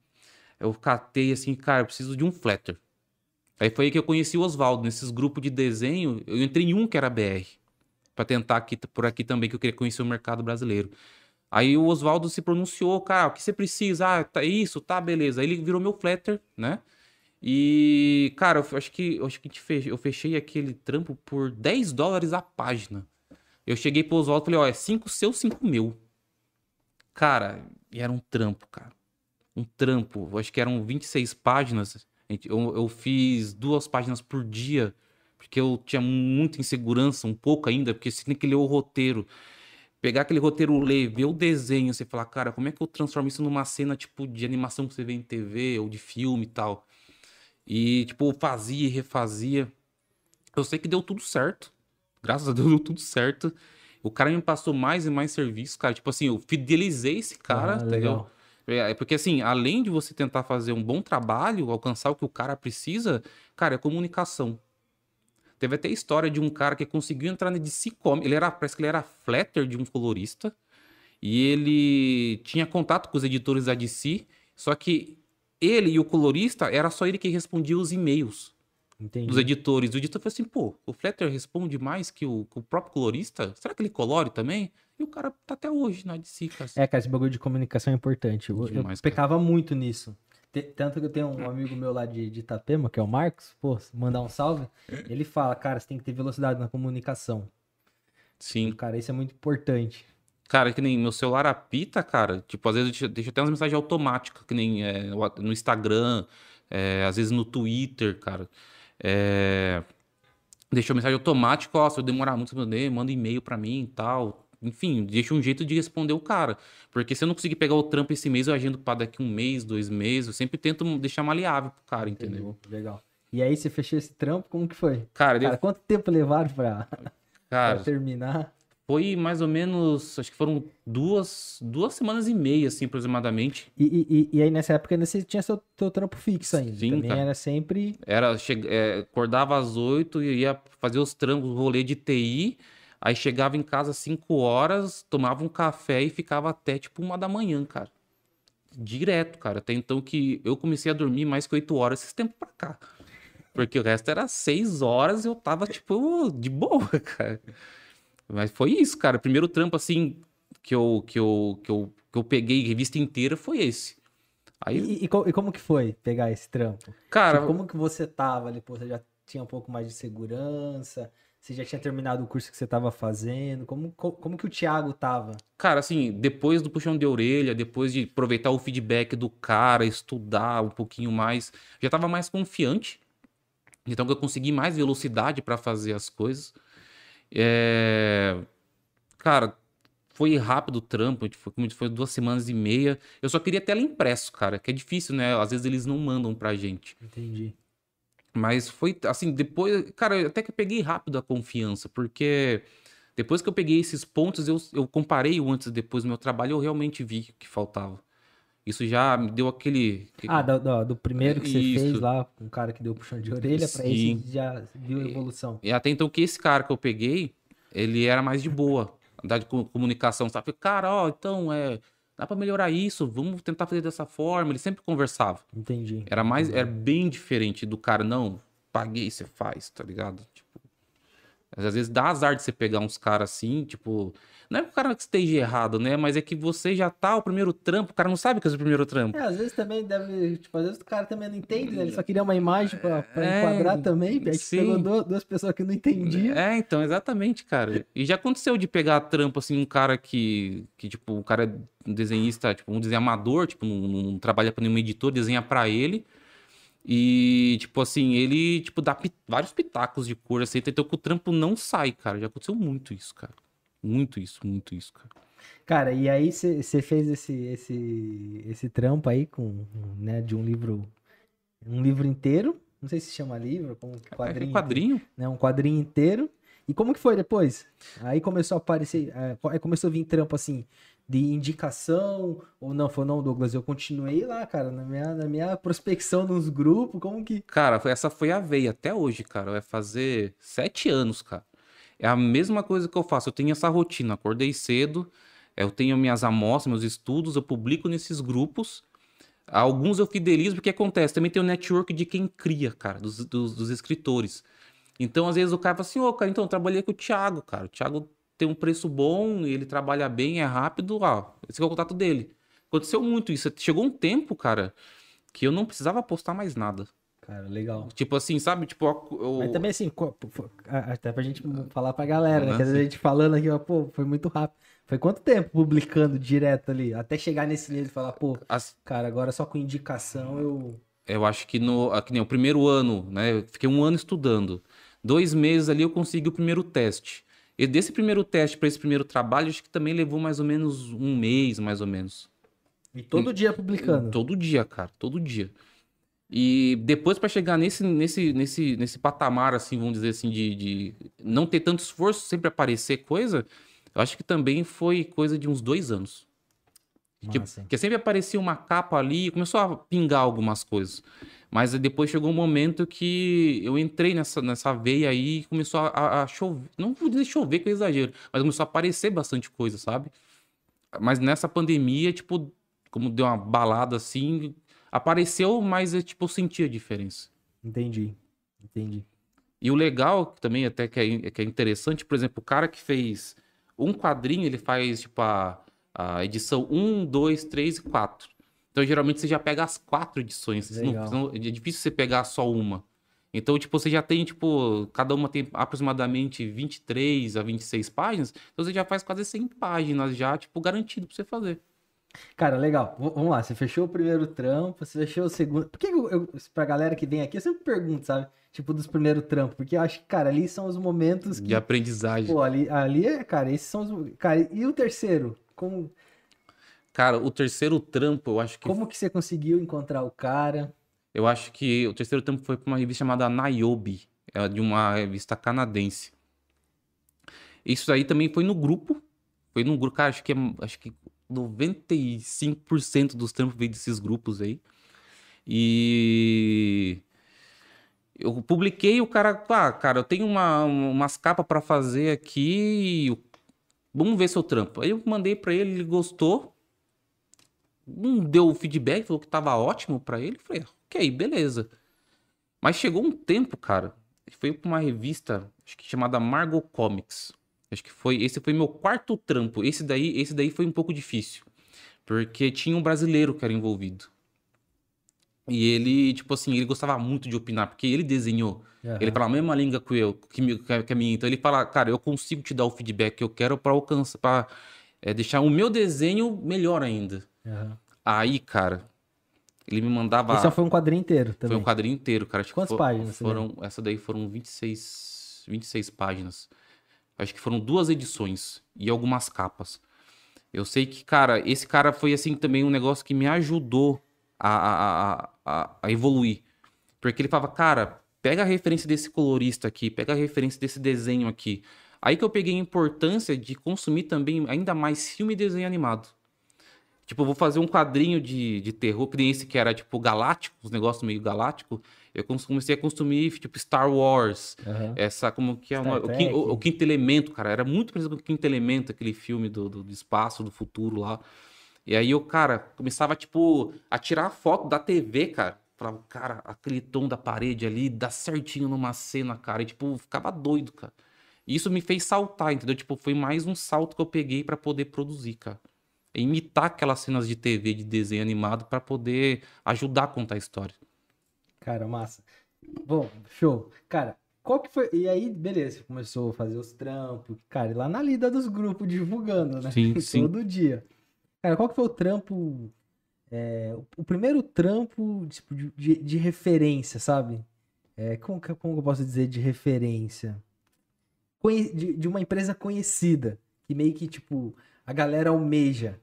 Eu catei assim, cara, eu preciso de um flatter. Aí foi aí que eu conheci o Oswaldo. Nesses grupos de desenho, eu entrei em um que era BR. Pra tentar aqui, por aqui também, que eu queria conhecer o mercado brasileiro. Aí o Oswaldo se pronunciou, cara, o que você precisa? Ah, tá isso, tá, beleza. Aí ele virou meu flatter, né? E, cara, eu acho que, eu acho que a gente fech- eu fechei aquele trampo por 10 dólares a página. Eu cheguei pro Oswaldo e falei, ó, é 5 seu, 5 meu. Cara, e era um trampo, cara. Um trampo. Eu acho que eram 26 páginas. Eu, eu fiz duas páginas por dia, porque eu tinha muita insegurança, um pouco ainda, porque você tem que ler o roteiro. Pegar aquele roteiro, ler, ver o desenho, você falar, cara, como é que eu transformo isso numa cena, tipo, de animação que você vê em TV ou de filme e tal? E, tipo, fazia e refazia. Eu sei que deu tudo certo. Graças a Deus deu tudo certo. O cara me passou mais e mais serviço, cara. Tipo assim, eu fidelizei esse cara, Ah, entendeu? legal. É, porque assim, além de você tentar fazer um bom trabalho, alcançar o que o cara precisa, cara, é comunicação. Teve até a história de um cara que conseguiu entrar na DC Comics. Ele era, parece que ele era flatter de um colorista. E ele tinha contato com os editores da DC. Só que ele e o colorista, era só ele que respondia os e-mails Entendi. dos editores. O editor falou assim, pô, o Flatter responde mais que o, que o próprio colorista? Será que ele colore também? E o cara tá até hoje na DC, cara. É, cara, esse bagulho de comunicação é importante. Eu, eu Demais, cara. pecava muito nisso. Tanto que eu tenho um amigo meu lá de, de Itapema, que é o Marcos, pô, mandar um salve, ele fala, cara, você tem que ter velocidade na comunicação. Sim. Cara, isso é muito importante. Cara, que nem meu celular apita, cara. Tipo, às vezes deixa, até umas mensagens automáticas, que nem é, no no Instagram, é, às vezes no Twitter, cara. É, deixa uma mensagem automática, ó, se eu demorar muito, pra responder, manda e-mail pra mim e tal. Enfim, deixa um jeito de responder o cara. Porque se eu não conseguir pegar o trampo esse mês, eu agendo pra daqui um mês, dois meses. Eu sempre tento deixar maleável pro cara, entendeu? Legal. E aí, você fechou esse trampo, como que foi? Cara, Cara, deu- quanto tempo levaram pra, pra cara, terminar? Foi mais ou menos, acho que foram duas, duas semanas e meia, assim, aproximadamente. E, e- e- aí, nessa época, ainda você tinha seu, seu trampo fixo ainda. Sim, Também cara. era sempre... Era, che... é, acordava às 8 e ia fazer os trampos, rolê de TI. Aí chegava em casa às 5 horas, tomava um café e ficava até tipo uma da manhã, cara. Direto, cara. Até então que eu comecei a dormir mais que 8 horas esses tempos pra cá. Porque o resto era 6 horas e eu tava, tipo, de boa, cara. Mas foi isso, cara. O primeiro trampo, assim, que eu, que eu, que eu, que eu peguei revista inteira foi esse. Aí, E, e e como que foi pegar esse trampo? cara, Tipo, como que você tava ali? Pô, você já tinha um pouco mais de segurança? Você já tinha terminado o curso que você tava fazendo? Como, co- como que o Thiago tava? Cara, assim, depois do puxão de orelha, depois de aproveitar o feedback do cara, estudar um pouquinho mais, já tava mais confiante. Então eu consegui mais velocidade para fazer as coisas. É... Cara, foi rápido o trampo, foi, foi duas semanas e meia. Eu só queria tela impresso, cara, que é difícil, né? Às vezes eles não mandam pra gente. Entendi. Mas foi assim, depois, cara, até que eu peguei rápido a confiança, porque depois que eu peguei esses pontos, eu, eu comparei o antes e depois do meu trabalho, eu realmente vi que faltava. Isso já me deu aquele. Ah, do, do, primeiro que Isso. você fez lá, com um cara que deu puxão de orelha, para esse já viu a evolução. E, e, até então que esse cara que eu peguei, ele era mais de boa, da de comunicação, sabe? Cara, ó, então é. Dá para melhorar isso, vamos tentar fazer dessa forma. Ele sempre conversava. Entendi. Era mais, era bem diferente do cara, não, paguei, você faz, tá ligado? Tipo, às vezes dá azar de você pegar uns caras assim, tipo, não é que o cara esteja errado, né? Mas é que você já tá o primeiro trampo, o cara não sabe que é o primeiro trampo. É, às vezes também deve. Tipo, às vezes o cara também não entende, né? Ele só queria uma imagem pra, pra é, enquadrar também. Aí pegou duas, duas pessoas que não entendiam. É, então, exatamente, cara. E já aconteceu de pegar trampo, assim, um cara que, que tipo, o cara é um desenhista, tipo, um desenhamador, tipo, não, não trabalha pra nenhum editor, desenha pra ele. E, tipo assim, ele, tipo, dá pit vários pitacos de cor, assim, então que o trampo não sai, cara. Já aconteceu muito isso, cara. Muito isso, muito isso, cara. Cara, e aí você fez esse, esse, esse trampo aí com, né, de um livro, um livro inteiro, não sei se chama livro, como é, quadrinho. É quadrinho? Né, um quadrinho inteiro. E como que foi depois? Aí começou a aparecer, é, aí começou a vir trampo assim, de indicação, ou não, foi não, Douglas, eu continuei lá, cara, na minha, na minha prospecção nos grupos, como que... Cara, essa foi a veia até hoje, cara, vai fazer sete anos, cara. É a mesma coisa que eu faço. Eu tenho essa rotina. Acordei cedo, eu tenho minhas amostras, meus estudos, eu publico nesses grupos. Alguns eu fidelizo, porque acontece. Também tem o network de quem cria, cara, dos, dos, dos escritores. Então, às vezes, o cara fala assim: Ô, oh, cara, então eu trabalhei com o Thiago, cara. O Thiago tem um preço bom, ele trabalha bem, é rápido. Ó, esse é o contato dele. Aconteceu muito isso. Chegou um tempo, cara, que eu não precisava postar mais nada. Cara, legal. Tipo assim, sabe? Tipo, eu... Mas também assim, até pra gente falar pra galera, né? Que a gente falando aqui, ó, pô, foi muito rápido. Foi quanto tempo publicando direto ali? Até chegar nesse nível e falar, pô, As... cara, agora só com indicação eu. Eu acho que no que nem o primeiro ano, né? Eu fiquei um ano estudando. Dois meses ali eu consegui o primeiro teste. E desse primeiro teste para esse primeiro trabalho, acho que também levou mais ou menos um mês, mais ou menos. E todo e, dia publicando? Todo dia, cara, todo dia. E depois para chegar nesse, nesse, nesse, nesse patamar, assim, vamos dizer assim, de, de não ter tanto esforço, sempre aparecer coisa, eu acho que também foi coisa de uns dois anos. Tipo, que sempre aparecia uma capa ali e começou a pingar algumas coisas. Mas depois chegou um momento que eu entrei nessa, nessa veia aí e começou a, a chover. Não vou dizer chover, que é exagero, mas começou a aparecer bastante coisa, sabe? Mas nessa pandemia, tipo, como deu uma balada assim, apareceu, mas é, tipo, eu senti a diferença. Entendi, entendi. E o legal também, até que é, que é interessante, por exemplo, o cara que fez um quadrinho, ele faz, tipo, a, a edição 1, 2, 3 e 4. Então, geralmente, você já pega as quatro edições. Não, é difícil você pegar só uma. Então, tipo, você já tem, tipo, cada uma tem aproximadamente 23 a 26 páginas. Então, você já faz quase 100 páginas já, tipo, garantido pra você fazer. Cara, legal. V vamos lá, você fechou o primeiro trampo, você fechou o segundo. Por que eu, eu, pra galera que vem aqui, eu sempre pergunto, sabe? Tipo, dos primeiros trampos. Porque eu acho que, cara, ali são os momentos que, De aprendizagem. Pô, ali, ali é, cara, esses são os. Cara, e o terceiro? Como. Cara, o terceiro trampo, eu acho que. Como que você conseguiu encontrar o cara? Eu acho que o terceiro trampo foi pra uma revista chamada Niobe, é de uma revista canadense. Isso aí também foi no grupo. Foi no grupo, cara, acho que, é, acho que 95% dos trampos veio desses grupos aí. E eu publiquei o cara, ah, cara, eu tenho uma, umas capas para fazer aqui, vamos ver seu trampo. Aí eu mandei para ele, ele gostou, não deu feedback, falou que tava ótimo para ele. Falei, ok, beleza. Mas chegou um tempo, cara, foi para uma revista, acho que chamada Margot Comics. Acho que foi. Esse foi meu quarto trampo. Esse daí, esse daí foi um pouco difícil. Porque tinha um brasileiro que era envolvido. E ele, tipo assim, ele gostava muito de opinar, porque ele desenhou. Uhum. Ele fala a mesma língua que eu, que, que a minha. Então ele fala, cara, eu consigo te dar o feedback que eu quero para alcançar, para é, deixar o meu desenho melhor ainda. Uhum. Aí, cara, Ele me mandava. Esse foi um quadrinho inteiro também. Foi um quadrinho inteiro, cara. Acho Quantas fo- páginas Foram, essa daí foram 26, 26 páginas. Acho que foram duas edições e algumas capas. Eu sei que, cara, esse cara foi assim também um negócio que me ajudou a, a, a, a, evoluir. Porque ele falava, cara, pega a referência desse colorista aqui, pega a referência desse desenho aqui. Aí que eu peguei a importância de consumir também ainda mais filme e desenho animado. Tipo, eu vou fazer um quadrinho de, de terror, que nem esse que era, tipo, galáctico, os negócios meio galáctico. Eu comecei a consumir, tipo, Star Wars, Aham. essa, como que é uma- o, quin- o- o Quinto Elemento, cara. Era muito parecido com o Quinto Elemento, aquele filme do, do, do espaço, do futuro lá. E aí eu, cara, começava, tipo, a tirar foto da TV, cara. Falava, cara, aquele tom da parede ali dá certinho numa cena, cara. E, tipo, ficava doido, cara. E isso me fez saltar, entendeu? Tipo, foi mais um salto que eu peguei pra poder produzir, cara. É imitar aquelas cenas de TV, de desenho animado, pra poder ajudar a contar a história. Cara, massa. Bom, show. Cara, qual que foi. E aí, beleza, começou a fazer os trampos. Cara, e lá na lida dos grupos divulgando, né? Sim, sim. Todo dia. Cara, qual que foi o trampo. é, o primeiro trampo tipo, de, de- referência, sabe? É, como, como eu posso dizer de referência? Conhe- de, de uma empresa conhecida. Que meio que, tipo, a galera almeja.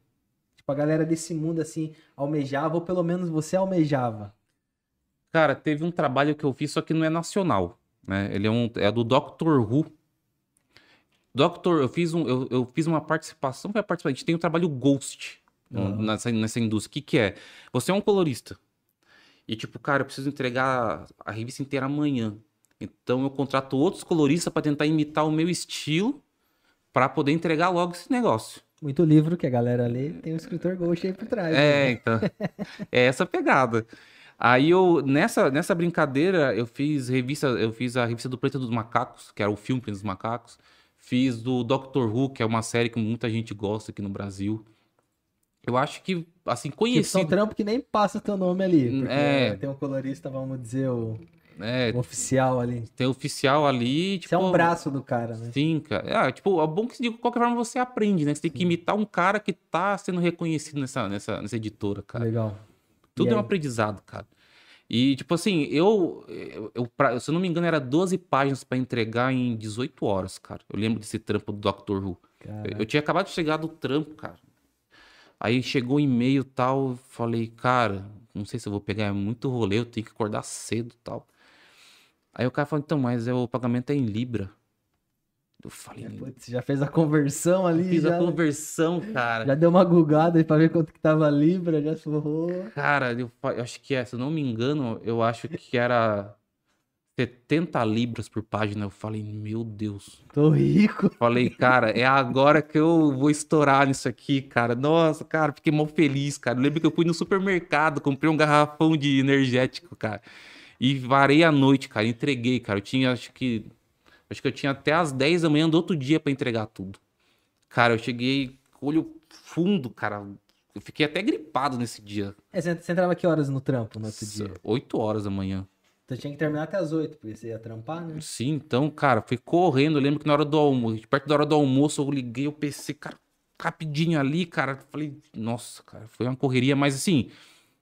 Tipo, a galera desse mundo, assim, almejava, ou pelo menos você almejava. Cara, teve um trabalho que eu fiz, só que não é nacional, né? Ele é, um, é do Doctor Who. Doctor, eu fiz, um, eu, eu fiz uma participação, foi a gente tem o trabalho Ghost um, Aham. nessa, nessa indústria. O que que é? Você é um colorista. E tipo, cara, eu preciso entregar a revista inteira amanhã. Então eu contrato outros coloristas para tentar imitar o meu estilo para poder entregar logo esse negócio. Muito livro que a galera lê, tem um escritor ghost aí por trás. É, né? então. É essa pegada. Aí eu, nessa, nessa brincadeira, eu fiz revista, eu fiz a revista do Planeta dos Macacos, que era o filme Planeta dos Macacos. Fiz do Doctor Who, que é uma série que muita gente gosta aqui no Brasil. Eu acho que, assim, Tipo, são trampo que nem passa teu nome ali. Porque É. tem um colorista, vamos dizer, o, É, oficial ali. tem oficial ali, tipo. Você é um braço do cara, né? Sim, cara. É, tipo, é bom que de qualquer forma você aprende, né? Você tem que imitar um cara que tá sendo reconhecido nessa, nessa, nessa editora, cara. Legal. Tudo é um aprendizado, cara. E, tipo assim, eu, eu, eu se eu não me engano, era 12 páginas pra entregar em 18 horas, cara. Eu lembro desse trampo do Doctor Who. Eu, eu tinha acabado de chegar do trampo, cara. Aí chegou o e-mail e tal, falei, cara, não sei se eu vou pegar, é muito rolê, eu tenho que acordar cedo e tal. Aí o cara falou, então, mas é, o pagamento é em Libra. Eu falei, putz, já fez a conversão ali, fiz já, a conversão, cara. já deu uma gugada aí pra ver quanto que tava a Libra, já "Ô, Cara, eu, eu acho que é, se eu não me engano, eu acho que era 70 libras por página. Eu falei, meu Deus. tô rico. Falei, cara, é agora que eu vou estourar nisso aqui, cara. Nossa, cara, fiquei mal feliz, cara. Eu lembro que eu fui no supermercado, comprei um garrafão de energético, cara. E varei a noite, cara. Entreguei, cara. Eu tinha, acho que. Acho que eu tinha até as 10 da manhã do outro dia pra entregar tudo. Cara, eu cheguei, olho fundo, cara. Eu fiquei até gripado nesse dia. É, você entrava que horas no trampo no outro dia? 8 horas da manhã. Então tinha que terminar até as 8, porque você ia trampar, né? Sim, então, cara, fui correndo. Eu lembro que na hora do almoço, perto da hora do almoço, eu liguei o PC, cara, rapidinho ali, cara. Falei, nossa, cara, foi uma correria, mas assim,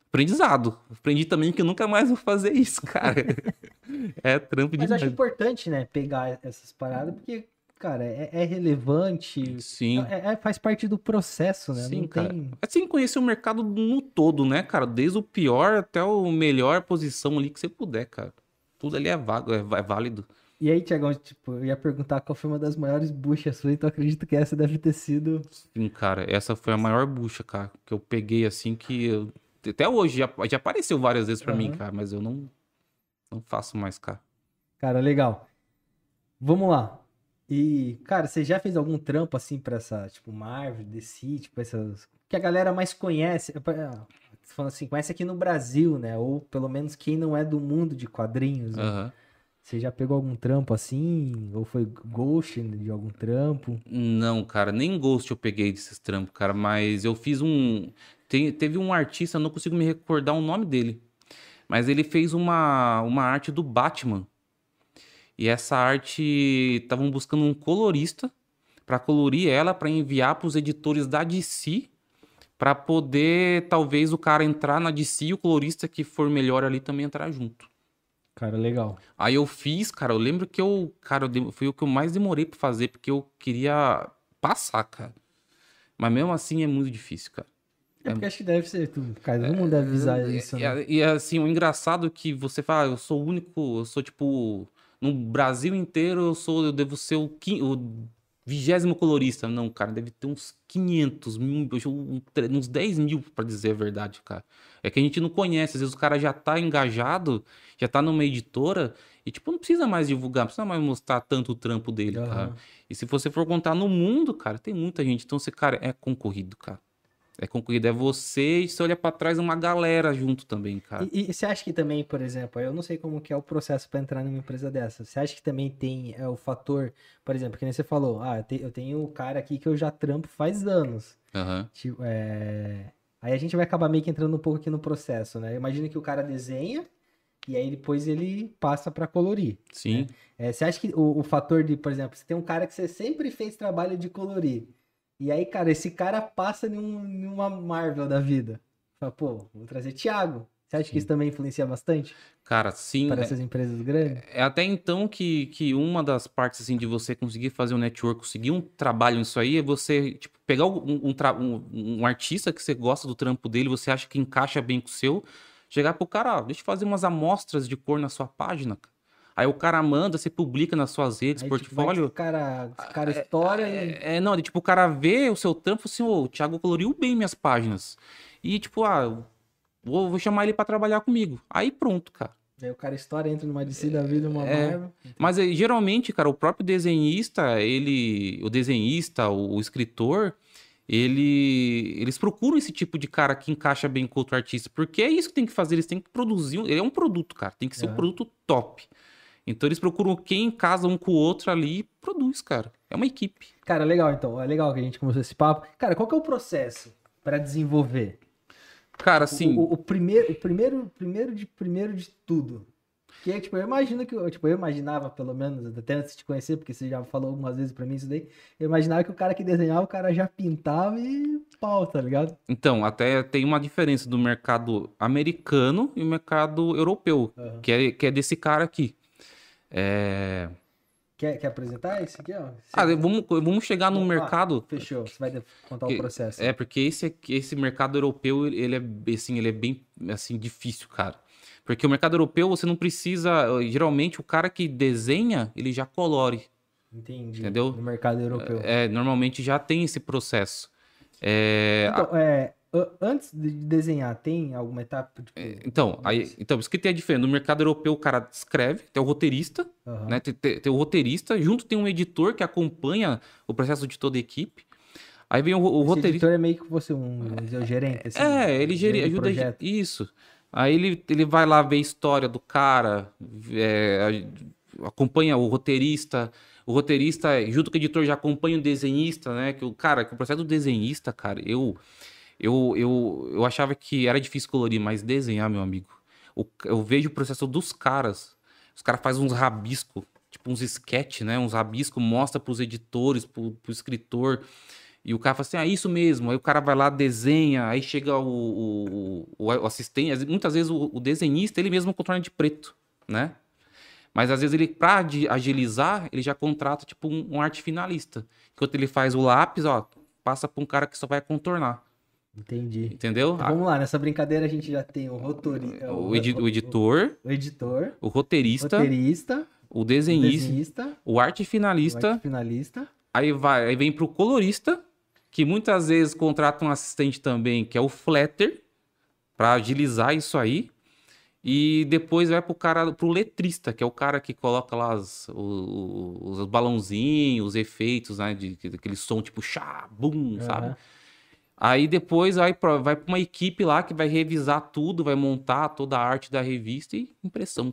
aprendizado. Aprendi também que eu nunca mais vou fazer isso, cara. é trampo Mas eu demais. acho importante, né, pegar essas paradas, porque, cara, é, é relevante, Sim. é- é- faz parte do processo, né? Sim, Não cara. tem... Assim, conhecer o mercado no todo, né, cara? Desde o pior até o melhor posição ali que você puder, cara. Tudo ali é vago, é, é válido. E aí, Tiagão, tipo, eu ia perguntar qual foi uma das maiores buchas suas, então eu acredito que essa deve ter sido... Sim, cara, essa foi a maior bucha, cara, que eu peguei assim que eu- até hoje já, já apareceu várias vezes pra mim, Aham. cara, mas eu não não faço mais, cara. Cara, legal. Vamos lá. E, cara, você já fez algum trampo, assim, pra essa, tipo, Marvel, DC, tipo, essas... Que a galera mais conhece, é pra- falando assim, conhece aqui no Brasil, né? Ou, pelo menos, quem não é do mundo de quadrinhos, né? Aham. Você já pegou algum trampo assim? Ou foi ghost de algum trampo? Não, cara, nem Ghost eu peguei desses trampos, cara, mas eu fiz um. tem- teve um artista, não consigo me recordar o nome dele, mas ele fez uma, uma arte do Batman. E essa arte estavam buscando um colorista para colorir ela, para enviar para os editores da DC, Pra poder, talvez, o cara entrar na DC e o colorista que for melhor ali também entrar junto. Cara, legal. Aí eu fiz, cara, eu lembro que eu, cara, foi o que eu mais demorei pra fazer, porque eu queria passar, cara. Mas mesmo assim é muito difícil, cara. É porque acho que deve ser tudo. Cara, todo mundo deve avisar E- isso, e, né? e, assim, o engraçado é que você fala, "Ah, eu sou o único, eu sou tipo, no Brasil inteiro eu sou, eu devo ser o, quin- o vigésimo colorista. Não, cara, deve ter uns 500 mil, um- uns 10 mil, pra dizer a verdade, cara. É que a gente não conhece, às vezes o cara já tá engajado, já tá numa editora, e tipo, não precisa mais divulgar, não precisa mais mostrar tanto o trampo dele, Aham. cara. E se você for contar no mundo, cara, tem muita gente. Então, você, cara, é concorrido, cara. É concorrido. É você e você olha pra trás uma galera junto também, cara. E, e você acha que também, por exemplo, eu não sei como que é o processo para entrar numa empresa dessa. Você acha que também tem é, o fator, por exemplo, que nem você falou, ah, eu, te- eu tenho o cara aqui que eu já trampo faz anos. Aham. Tipo, é... Aí a gente vai acabar meio que entrando um pouco aqui no processo, né? Imagina que o cara desenha e aí depois ele passa para colorir. Sim. É, você acha que o, o fator de, por exemplo, você tem um cara que você sempre fez trabalho de colorir. E aí, cara, esse cara passa num, numa Marvel da vida. Fala, pô, vou trazer Thiago. Você acha que isso também influencia bastante Cara, sim. para É, essas empresas grandes? é até então que, que uma das partes, assim, de você conseguir fazer um network, conseguir um trabalho nisso aí, é você, tipo, pegar um, um, um- um artista que você gosta do trampo dele, você acha que encaixa bem com o seu, chegar pro cara, ó, deixa eu fazer umas amostras de cor na sua página, cara. Aí o cara manda, você publica nas suas redes, Aí, tipo, portfólio. esse cara, esse cara estoura e... É, é, não, de, tipo, o cara vê o seu trampo assim, ô, o Thiago coloriu bem minhas páginas. E, tipo, ah, vou, vou chamar ele pra trabalhar comigo. Aí pronto, cara. Aí o cara estoura, entra numa DC da vida, uma É. Marvel. Mas eh, geralmente, cara, o próprio desenhista, ele. O desenhista, o, o escritor, ele. Eles procuram esse tipo de cara que encaixa bem com outro artista. Porque é isso que tem que fazer. Eles têm que produzir. um- Ele é um produto, cara. Tem que ser um Aham. produto top. Então eles procuram quem casa um com o outro ali e produz, cara. É uma equipe. Cara, legal então. É legal que a gente começou esse papo. Cara, qual que é o processo para desenvolver? Cara, O- assim. O, o primeiro, o primeiro, primeiro de primeiro de tudo. Que tipo, eu imagino que tipo, eu imaginava pelo menos até antes de te conhecer, porque você já falou algumas vezes pra mim isso daí. Eu imaginava que o cara que desenhava, o cara já pintava e pau, tá ligado? Então, até tem uma diferença do mercado americano e o mercado europeu, Aham. que, é, que é desse cara aqui. É... Quer, quer apresentar esse aqui, ó? Ah, Esse- vamos, vamos chegar no mercado. Fechou. Você vai contar o processo. É, porque esse, esse mercado europeu, ele é, assim, ele é bem, assim, difícil, cara. Porque o mercado europeu, você não precisa... Geralmente, o cara que desenha, ele já colore. Entendi. Entendeu? No mercado europeu. É, normalmente já tem esse processo. É, Então, é, antes de desenhar, tem alguma etapa? Tipo, então, aí, então, isso que tem a diferença. No mercado europeu, o cara escreve, tem o roteirista, aham. né? Tem, tem- tem o roteirista, junto tem um editor que acompanha o processo de toda a equipe. Aí vem o, o roteirista. editor é meio que você, um, o gerente. assim, É, ele gerente do ajuda a projeto. isso. Aí ele, ele vai lá ver a história do cara, é, acompanha o roteirista. O roteirista, junto com o editor, já acompanha o desenhista, né? Que o cara, que o processo do desenhista, cara, eu, eu, eu, eu achava que era difícil colorir, mas desenhar, meu amigo. o- eu vejo o processo dos caras. Os caras fazem uns rabiscos, tipo uns sketch, né? Uns rabiscos, mostra pros editores, pro, pro escritor. E o cara fala assim, ah, isso mesmo. Aí o cara vai lá, desenha, aí chega o, o, o- assistente. Muitas vezes o, o desenhista, ele mesmo contorna de preto, né? Mas às vezes ele, pra agilizar, ele já contrata, tipo, um, um arte finalista. Enquanto ele faz o lápis, ó, passa pra um cara que só vai contornar. Entendi. Entendeu? Então, vamos lá, nessa brincadeira a gente já tem o rotorista, o, edi- o editor, o editor, o roteirista, roteirista, o o desenhista, desenhista, o arte o finalista, arte finalista. aí vai, aí vem pro colorista, que muitas vezes contrata um assistente também, que é o flatter, pra agilizar isso aí. E depois vai pro cara, pro letrista, que é o cara que coloca lá as- o- o- os, balãozinhos, os efeitos, né? De, de- aquele som tipo chá, bum, sabe? Aí depois vai pra uma equipe lá que vai revisar tudo, vai montar toda a arte da revista e impressão.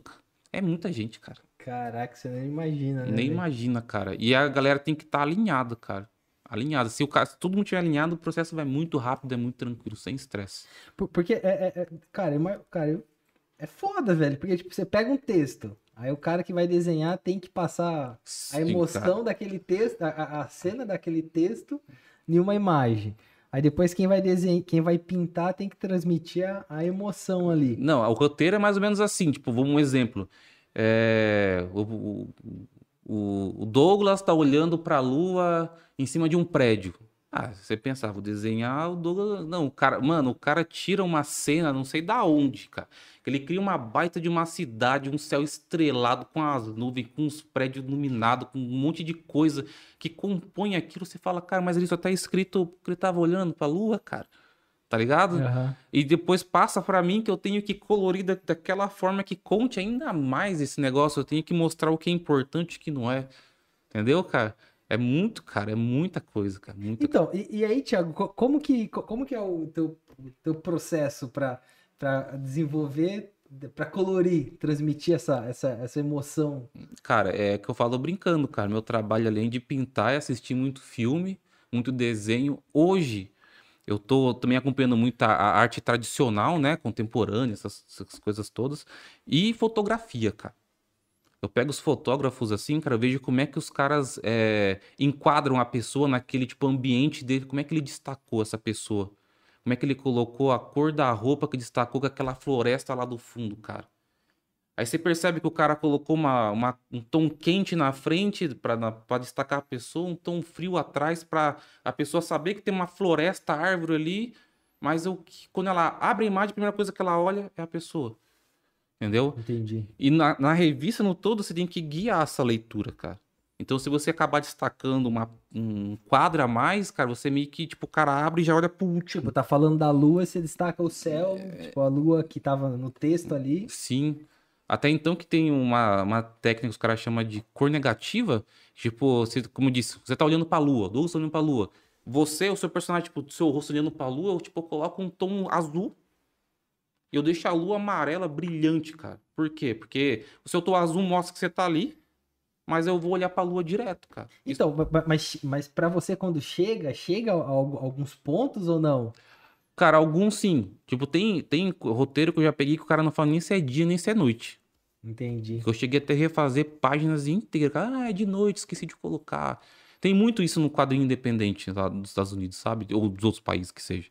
É muita gente, cara. Caraca, você nem imagina, né? Nem velho? imagina, cara. E a galera tem que estar alinhada, cara. Alinhada. Se, o cara, se todo mundo estiver alinhado, o processo vai muito rápido, é muito tranquilo, sem estresse. Por- Porque, é, é- é- cara, ima- cara, é foda, velho. Porque, tipo, você pega um texto, aí o cara que vai desenhar tem que passar a Sim, emoção cara. daquele texto, a, a- a cena daquele texto em uma imagem. Aí depois quem vai desenhar, quem vai pintar tem que transmitir a, a emoção ali. Não, o roteiro é mais ou menos assim, tipo, vamos um exemplo. É, o, o, o Douglas tá olhando para a lua em cima de um prédio. Ah, você pensava, vou desenhar o Douglas. Não, o cara, mano, o cara tira uma cena, não sei da onde, cara. Ele cria uma baita de uma cidade, um céu estrelado com as nuvens, com os prédios iluminados, com um monte de coisa que compõe aquilo. Você fala, cara, mas ele só tá escrito porque ele tava olhando pra lua, cara. Tá ligado? Aham. E depois passa pra mim que eu tenho que colorir da- daquela forma que conte ainda mais esse negócio. Eu tenho que mostrar o que é importante e o que não é. Entendeu, cara? É muito, cara, é muita coisa, cara. Muita Então, e, e aí, Thiago, co- como que, co- como que é o teu, teu processo para desenvolver, para colorir, transmitir essa, essa, essa emoção? Cara, é que eu falo brincando, cara. Meu trabalho, além de pintar, é assistir muito filme, muito desenho. Hoje, eu tô também acompanhando muito a, a arte tradicional, né? Contemporânea, essas, essas coisas todas. E fotografia, cara. Eu pego os fotógrafos assim, cara, eu vejo como é que os caras é, enquadram a pessoa naquele tipo ambiente dele, como é que ele destacou essa pessoa. Como é que ele colocou a cor da roupa que destacou com aquela floresta lá do fundo, cara. Aí você percebe que o cara colocou uma, uma- um tom quente na frente para destacar a pessoa, um tom frio atrás para a pessoa saber que tem uma floresta, árvore ali, mas quando ela abre a imagem, a primeira coisa que ela olha é a pessoa. Entendeu? Entendi. E na, na revista, no todo, você tem que guiar essa leitura, cara. Então, se você acabar destacando uma, um quadro a mais, cara, você meio que, tipo, o cara abre e já olha pro último. Tipo, tá falando da lua, você destaca o céu, É. tipo, a lua que tava no texto ali. Sim. Até então que tem uma, uma técnica que os caras chamam de cor negativa. Tipo, você, como eu disse, você tá olhando pra lua, Douglas tá olhando pra lua. Você, o seu personagem, tipo, seu rosto olhando pra lua, eu, tipo, coloco um tom azul eu deixo a lua amarela brilhante, cara. Por quê? Porque o seu tom azul mostra que você tá ali, mas eu vou olhar pra lua direto, cara. Isso- Então, ma- mas, mas para você quando chega, chega a, a alguns pontos ou não? Cara, alguns sim. Tipo, tem, tem roteiro que eu já peguei que o cara não fala nem se é dia nem se é noite. Entendi. Eu cheguei até a refazer páginas inteiras. Cara, Ah, é de noite, esqueci de colocar. Tem muito isso no quadrinho independente lá dos Estados Unidos, sabe? Ou dos outros países que seja.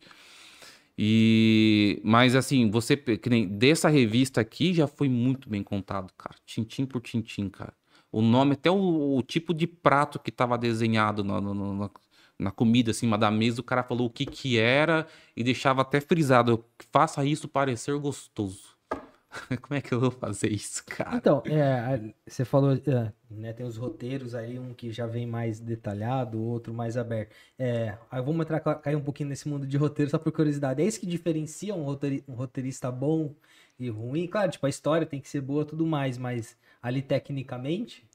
E mas assim, você que nem dessa revista aqui já foi muito bem contado, cara. Tintim por tintim, cara. O nome, até o, o tipo de prato que tava desenhado na, na, na- comida acima da mesa, o cara falou o que que era e deixava até frisado. Faça isso parecer gostoso. Como é que eu vou fazer isso, cara? Então, é, você falou, é, né, tem os roteiros aí, um que já vem mais detalhado, outro mais aberto. É, aí vamos entrar, ca- cair um pouquinho nesse mundo de roteiro, só por curiosidade. É isso que diferencia um, roteiri- um roteirista bom e ruim? Claro, tipo, a história tem que ser boa tudo mais, mas ali tecnicamente,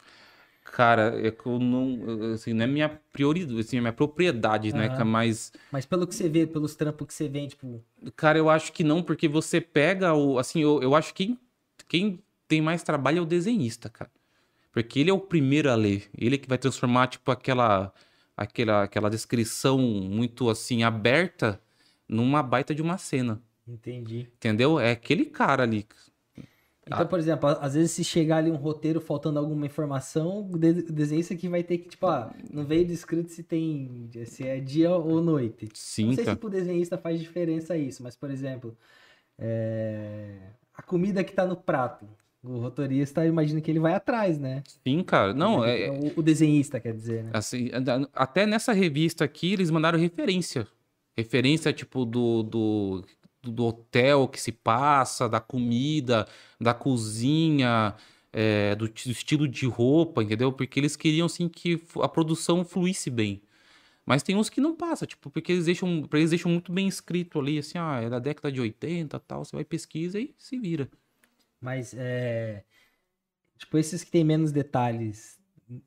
Cara, é que eu não. Assim, não é minha prioridade, assim, é minha propriedade, né, Aham. cara? Mas, mas pelo que você vê, pelos trampos que você vê, tipo, cara, eu acho que não, porque você pega o. Assim, eu, eu acho que quem, quem tem mais trabalho é o desenhista, cara. Porque ele é o primeiro a ler. Ele é que vai transformar, tipo, aquela. Aquela, aquela descrição muito assim aberta numa baita de uma cena. entendi. Entendeu? É aquele cara ali. Então, por exemplo, às vezes se chegar ali um roteiro faltando alguma informação, o de- o desenhista que vai ter que, tipo, ah, não veio descrito se tem, se é dia ou noite. Não Sim, sei cara. se pro desenhista faz diferença isso, mas, por exemplo, é, a comida que tá no prato. O roteirista, imagina que ele vai atrás, né? Sim, cara. Não, é, O, o desenhista, quer dizer, né? Assim, até nessa revista aqui, eles mandaram referência. Referência, tipo, do, do, do hotel que se passa, da comida, da cozinha, é, do, do estilo de roupa, entendeu? Porque eles queriam, assim, que a produção fluísse bem. Mas tem uns que não passa, tipo, porque eles deixam, eles deixam muito bem escrito ali, assim, ah, é da década de 80 tal, você vai pesquisa e se vira. Mas, é, tipo, esses que tem menos detalhes,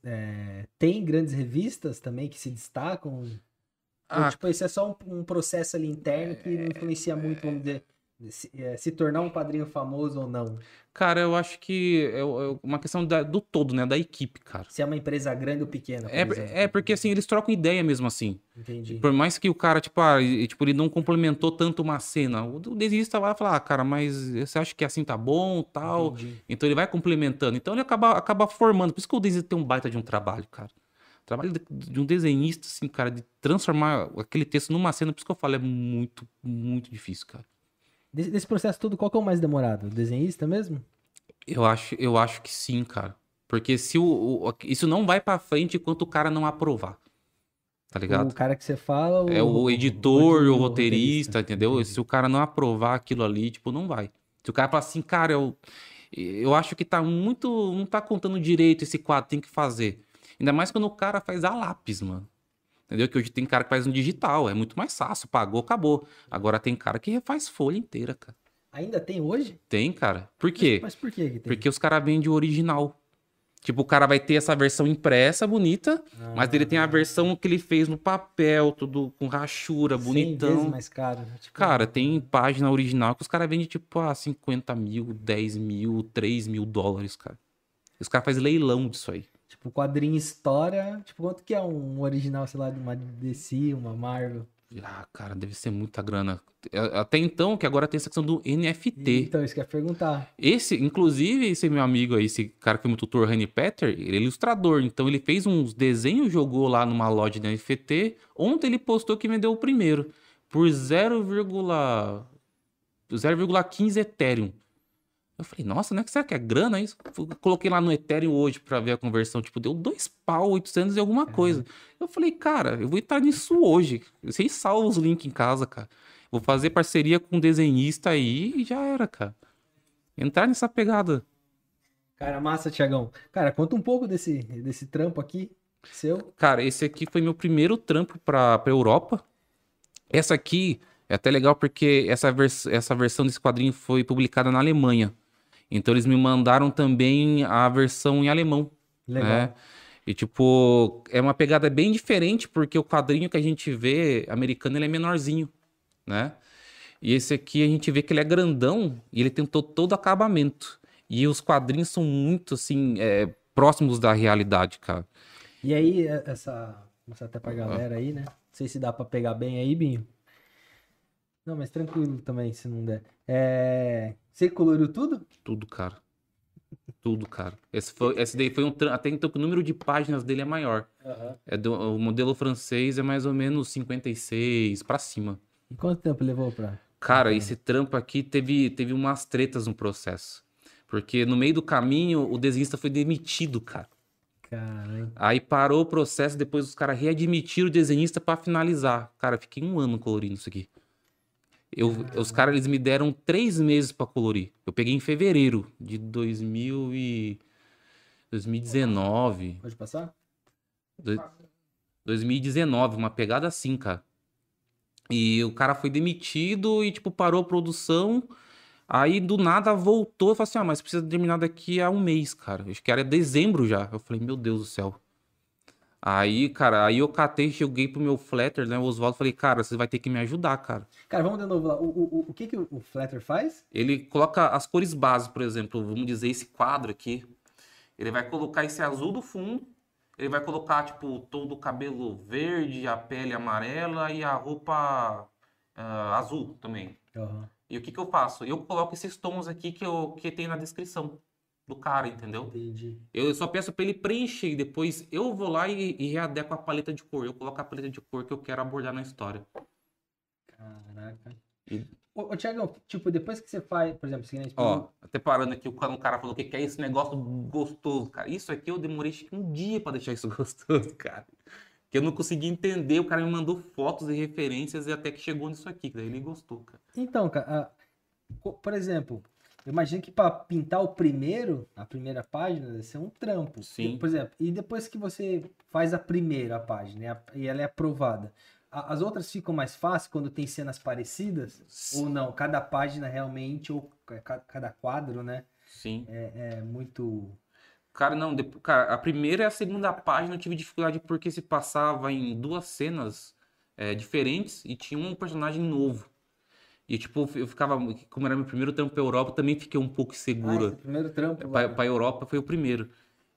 é, tem grandes revistas também que se destacam? Ou, Ah, tipo, esse é só um, um processo ali interno que não influencia muito, vamos dizer, se, é, se tornar um padrinho famoso ou não. cara, eu acho que é é uma questão da- do todo, né, da equipe, cara. Se é uma empresa grande ou pequena, por É, exemplo. é porque assim, eles trocam ideia mesmo assim. Entendi. Por mais que o cara, tipo, ah, tipo, ele não complementou tanto uma cena. O o desenhista vai falar, ah, cara, mas você acha que assim tá bom tal? Entendi. Então ele vai complementando. Então ele acaba, acaba formando. Por isso que o desenhista tem um baita de um trabalho, cara. Trabalho de, um desenhista, assim, cara, de transformar aquele texto numa cena, por isso que eu falo, é muito, muito difícil, cara. Desse, desse processo todo, qual que é o mais demorado? O desenhista mesmo? Eu acho, eu acho que sim, cara. Porque se o, o- isso não vai pra frente enquanto o cara não aprovar. Tá ligado? O cara que você fala. É o editor, o, o roteirista, entendeu? Entendi. Se o cara não aprovar aquilo ali, tipo, não vai. Se o cara falar assim, cara, eu, eu acho que tá muito. Não tá contando direito esse quadro, tem que fazer. Ainda mais quando o cara faz a lápis, mano. Entendeu? Que hoje tem cara que faz no digital, é muito mais fácil, pagou, acabou. Agora tem cara que refaz folha inteira, cara. Ainda tem hoje? Tem, cara. Por quê? Mas por que que tem? Porque os caras vendem o original. Tipo, o cara vai ter essa versão impressa, bonita, mas ele tem a Ah, versão que ele fez no papel, tudo com rachura, 100 bonitão. vezes mais caro. né? Tipo, Cara, tem página original que os caras vendem tipo a 50 mil, 10 mil, 3 mil dólares, cara. Os caras fazem leilão disso aí. Tipo, quadrinho história. Tipo, quanto que é um original, sei lá, de uma DC, uma Marvel? Ah, cara, deve ser muita grana. É, Até então, que agora tem a secção do NFT. Então, isso que eu ia perguntar. Esse, inclusive, esse meu amigo aí, esse cara que foi meu tutor, Rani Petter, ele é ilustrador. Então ele fez uns desenhos, jogou lá numa loja de NFT. Ontem ele postou que vendeu o primeiro por 0,15 0,15 Ethereum. Eu falei, nossa, né? Será que é grana isso? Coloquei lá no Ethereum hoje pra ver a conversão. Tipo, deu dois pau, 800 e alguma coisa. Eu falei, cara, eu vou entrar nisso hoje. Vocês salvam os links em casa, cara. Vou fazer parceria com um desenhista aí e já era, cara. Entrar nessa pegada. Cara, massa, Tiagão. Cara, conta um pouco desse, desse trampo aqui, seu. Cara, esse aqui foi meu primeiro trampo pra, pra Europa. Essa aqui é até legal porque essa, vers essa versão desse quadrinho foi publicada na Alemanha. Então eles me mandaram também a versão em alemão. Legal. né? E tipo, é uma pegada bem diferente porque o quadrinho que a gente vê americano ele é menorzinho, né? E esse aqui a gente vê que ele é grandão e ele tem to- todo acabamento. E os quadrinhos são muito assim, é, próximos da realidade, cara. E aí, é- essa. Vou mostrar até pra galera aí, né? Não sei se dá pra pegar bem aí, Binho. Não, mas tranquilo também, se não der. É... Você coloriu tudo? Tudo, cara. Tudo, cara. Esse, foi, esse daí foi um. Até então que o número de páginas dele é maior. É do, o modelo francês é mais ou menos 56 pra cima. E quanto tempo levou pra. Cara, esse trampo aqui teve, teve umas tretas no processo. Porque no meio do caminho, o desenhista foi demitido, cara. Caramba. Aí parou o processo, depois os caras readmitiram o desenhista pra finalizar. Cara, fiquei um ano colorindo isso aqui. Eu, os caras, eles me deram três meses pra colorir. Eu peguei em fevereiro de 2000 e... 2019. Pode passar? Do- 2019, uma pegada assim, cara. E o cara foi demitido e, tipo, parou a produção. Aí, do nada, voltou e falou assim: Ah, mas precisa terminar daqui a um mês, cara. Acho que era dezembro já. Eu falei: Meu Deus do céu. Aí, cara, aí eu catei, cheguei pro meu flatter, né, o Oswaldo, falei: Cara, você vai ter que me ajudar, cara. Cara, vamos de novo lá. O, o, o- que, que o Flatter faz? Ele coloca as cores base, por exemplo, vamos dizer esse quadro aqui. Ele vai colocar esse azul do fundo, ele vai colocar tipo o tom do cabelo verde, a pele amarela e a roupa ah, azul também. Aham. E o que que eu faço? Eu coloco esses tons aqui que eu que tem na descrição do cara, entendeu? Entendi. Eu só peço pra ele preencher e depois eu vou lá e, e readequo a paleta de cor. Eu coloco a paleta de cor que eu quero abordar na história. Caraca. E- Ô, ô, Tiagão, tipo, depois que você faz, por exemplo, se a gente Ó, até parando aqui, quando o cara falou o que que é esse negócio gostoso, cara. Isso aqui eu demorei um dia pra deixar isso gostoso, cara. Que eu não consegui entender, o cara me mandou fotos e referências e até que chegou nisso aqui, que daí ele gostou, cara. Então, cara, a- co- por exemplo, eu imagino que para pintar o primeiro, a primeira página, deve ser um trampo. Sim. Por exemplo, e depois que você faz a primeira página e a- e ela é aprovada, as outras ficam mais fáceis quando tem cenas parecidas? Ou não? Cada página realmente, ou ca- cada quadro, né? Sim. É muito. Cara, não, depo- cara, a primeira e a segunda página eu tive dificuldade porque se passava em duas cenas é, diferentes e tinha um personagem novo. E, tipo, eu ficava, como era meu primeiro trampo pra Europa, eu também fiquei um pouco Ah, inseguro. esse primeiro trampo. Pra, pra Europa foi o primeiro.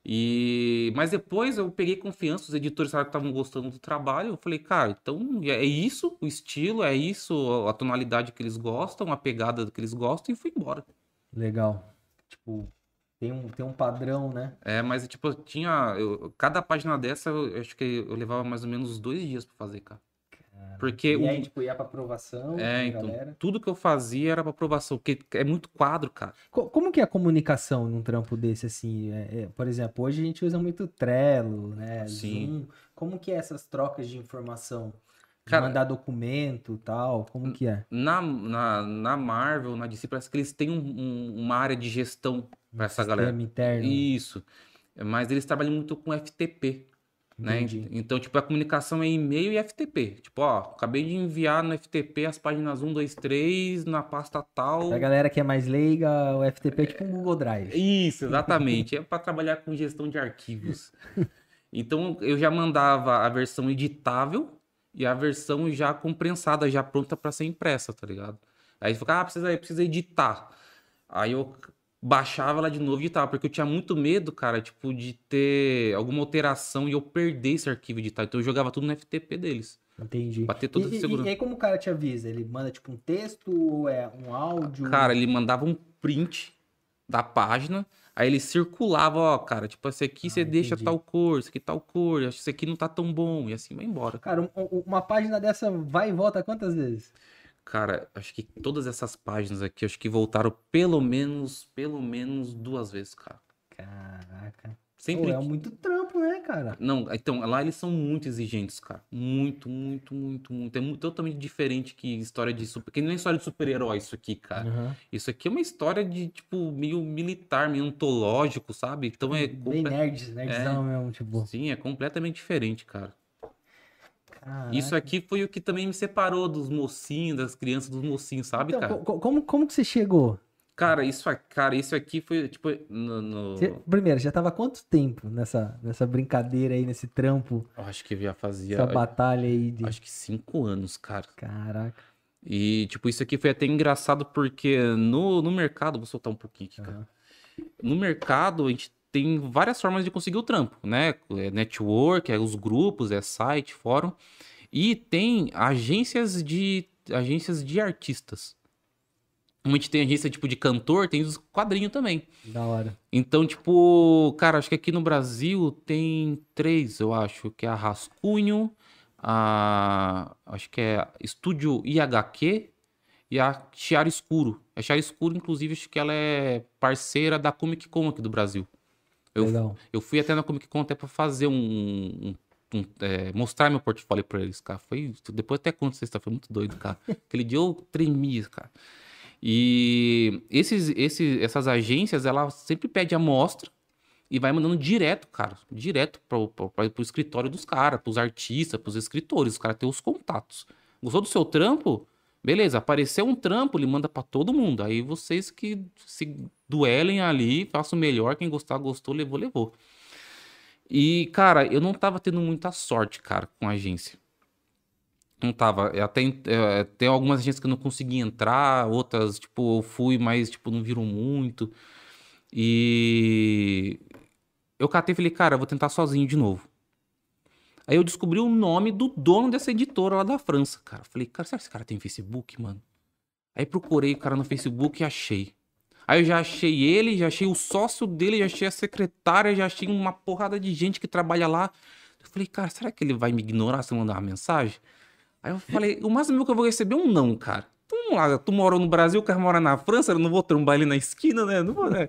E... Mas depois eu peguei confiança, os editores falaram que estavam gostando do trabalho. Eu falei, cara, então é isso, o estilo, é isso, a tonalidade que eles gostam, a pegada que eles gostam, e fui embora. Legal. Tipo, Tem um, tem um padrão, né? É, mas tipo, tinha. eu- cada página dessa, eu acho que eu levava mais ou menos dois dias pra fazer, cara. Porque E o- aí, tipo, ia pra aprovação É, então, galera. tudo que eu fazia era pra aprovação, porque é muito quadro, cara. Co- Como que é a comunicação num trampo desse, assim? É, é, por exemplo, hoje a gente usa muito Trello, né? Sim. Zoom. Como que é essas trocas de informação? De Cara- mandar documento e tal, como que é? Na, na, na Marvel, na DC, parece que eles têm um- um- uma área de gestão pra essa galera. Sistema interno. Isso. Mas eles trabalham muito com FTP, né? Entendi. Então, tipo, a comunicação é e-mail e FTP. Tipo, ó, acabei de enviar no FTP as páginas 1, 2, 3 na pasta tal. Pra galera que é mais leiga, o FTP é tipo um Google Drive. Isso, exatamente. é para trabalhar com gestão de arquivos. Então, eu já mandava a versão editável e a versão já comprensada, já pronta para ser impressa, tá ligado? Aí você fica, ah, precisa, precisa editar. Aí eu baixava ela de novo e editava, porque eu tinha muito medo, cara, tipo, de ter alguma alteração e eu perder esse arquivo editado. Então eu jogava tudo no FTP deles. Entendi. Pra ter E, toda a e- segurança. e aí como o cara te avisa? Ele manda tipo um texto ou é um áudio? Cara, ele mandava um print da página, aí ele circulava, ó, cara, tipo, esse aqui Ah, você deixa entendi. tal cor, esse aqui tal cor, acho que esse aqui não tá tão bom, e assim vai embora. Cara, um- um- uma página dessa vai e volta quantas vezes? Cara, acho que todas essas páginas aqui, acho que voltaram pelo menos, pelo menos duas vezes, cara. Caraca. Sempre. Pô, é muito trampo, né, cara? Não, então, lá eles são muito exigentes, cara. Muito, muito, muito, muito. É muito, totalmente diferente que história de super. Que nem história de super-herói, isso aqui, cara. Aham. Isso aqui é uma história de, tipo, meio militar, meio ontológico, sabe? Então é. Bem comple- nerds, nerdzão mesmo, tipo. Sim, é completamente diferente, cara. Isso caraca. aqui foi o que também me separou dos mocinhos, das crianças dos mocinhos, sabe, Então, cara? co- co- como, como que você chegou? Cara, isso, cara, isso aqui foi, tipo, no... no- Você- primeiro, já tava quanto tempo nessa, nessa brincadeira aí, nesse trampo, Eu acho que eu já fazia, essa batalha aí de. acho que cinco anos, cara. Caraca. E, tipo, isso aqui foi até engraçado porque no, no mercado, vou soltar um pouquinho aqui, cara. Aham. No mercado, a gente tem várias formas de conseguir o trampo, né? É network, é os grupos, é site, fórum. E tem agências de agências de artistas. Como a gente tem agência tipo de cantor, tem os quadrinhos também. Da hora. Então, tipo, cara, acho que aqui no Brasil tem três, eu acho, que é a Rascunho, a acho que é Estúdio IHQ e a Chiara Escuro. A Chiara Escuro, inclusive, acho que ela é parceira da Comic Con aqui do Brasil. Eu, Legal. eu fui até na Comic Con até pra fazer um. um- um, é, mostrar meu portfólio pra eles, cara. Foi. Depois até conto sexta, foi muito doido, cara. Aquele dia eu tremia, cara. E esses, esses, essas agências, ela sempre pede amostra e vai mandando direto, cara. Direto pro, pro, pro, pro escritório dos caras, pros artistas, pros escritores. Os caras têm os contatos. Gostou do seu trampo? Beleza, apareceu um trampo, ele manda pra todo mundo. Aí vocês que se duelem ali, façam melhor. Quem gostar, gostou, levou, levou. E, cara, eu não tava tendo muita sorte, cara, com a agência. Não tava. Eu Até, eh, tem algumas agências que eu não consegui entrar, outras, tipo, eu fui, mas, tipo, não viram muito. E eu catei e falei, cara, eu vou tentar sozinho de novo. Aí eu descobri o nome do dono dessa editora lá da França, cara. Falei, cara, será que esse cara tem Facebook, mano? Aí procurei o cara no Facebook e achei. Aí eu já achei ele, já achei o sócio dele, já achei a secretária, já achei uma porrada de gente que trabalha lá. Eu falei, cara, será que ele vai me ignorar se eu mandar uma mensagem? Aí eu falei, o máximo que eu vou receber é um não, cara. Então, vamos lá, tu morou no Brasil, o cara mora na França, eu não vou trombar ele na esquina, né? Não vou, né?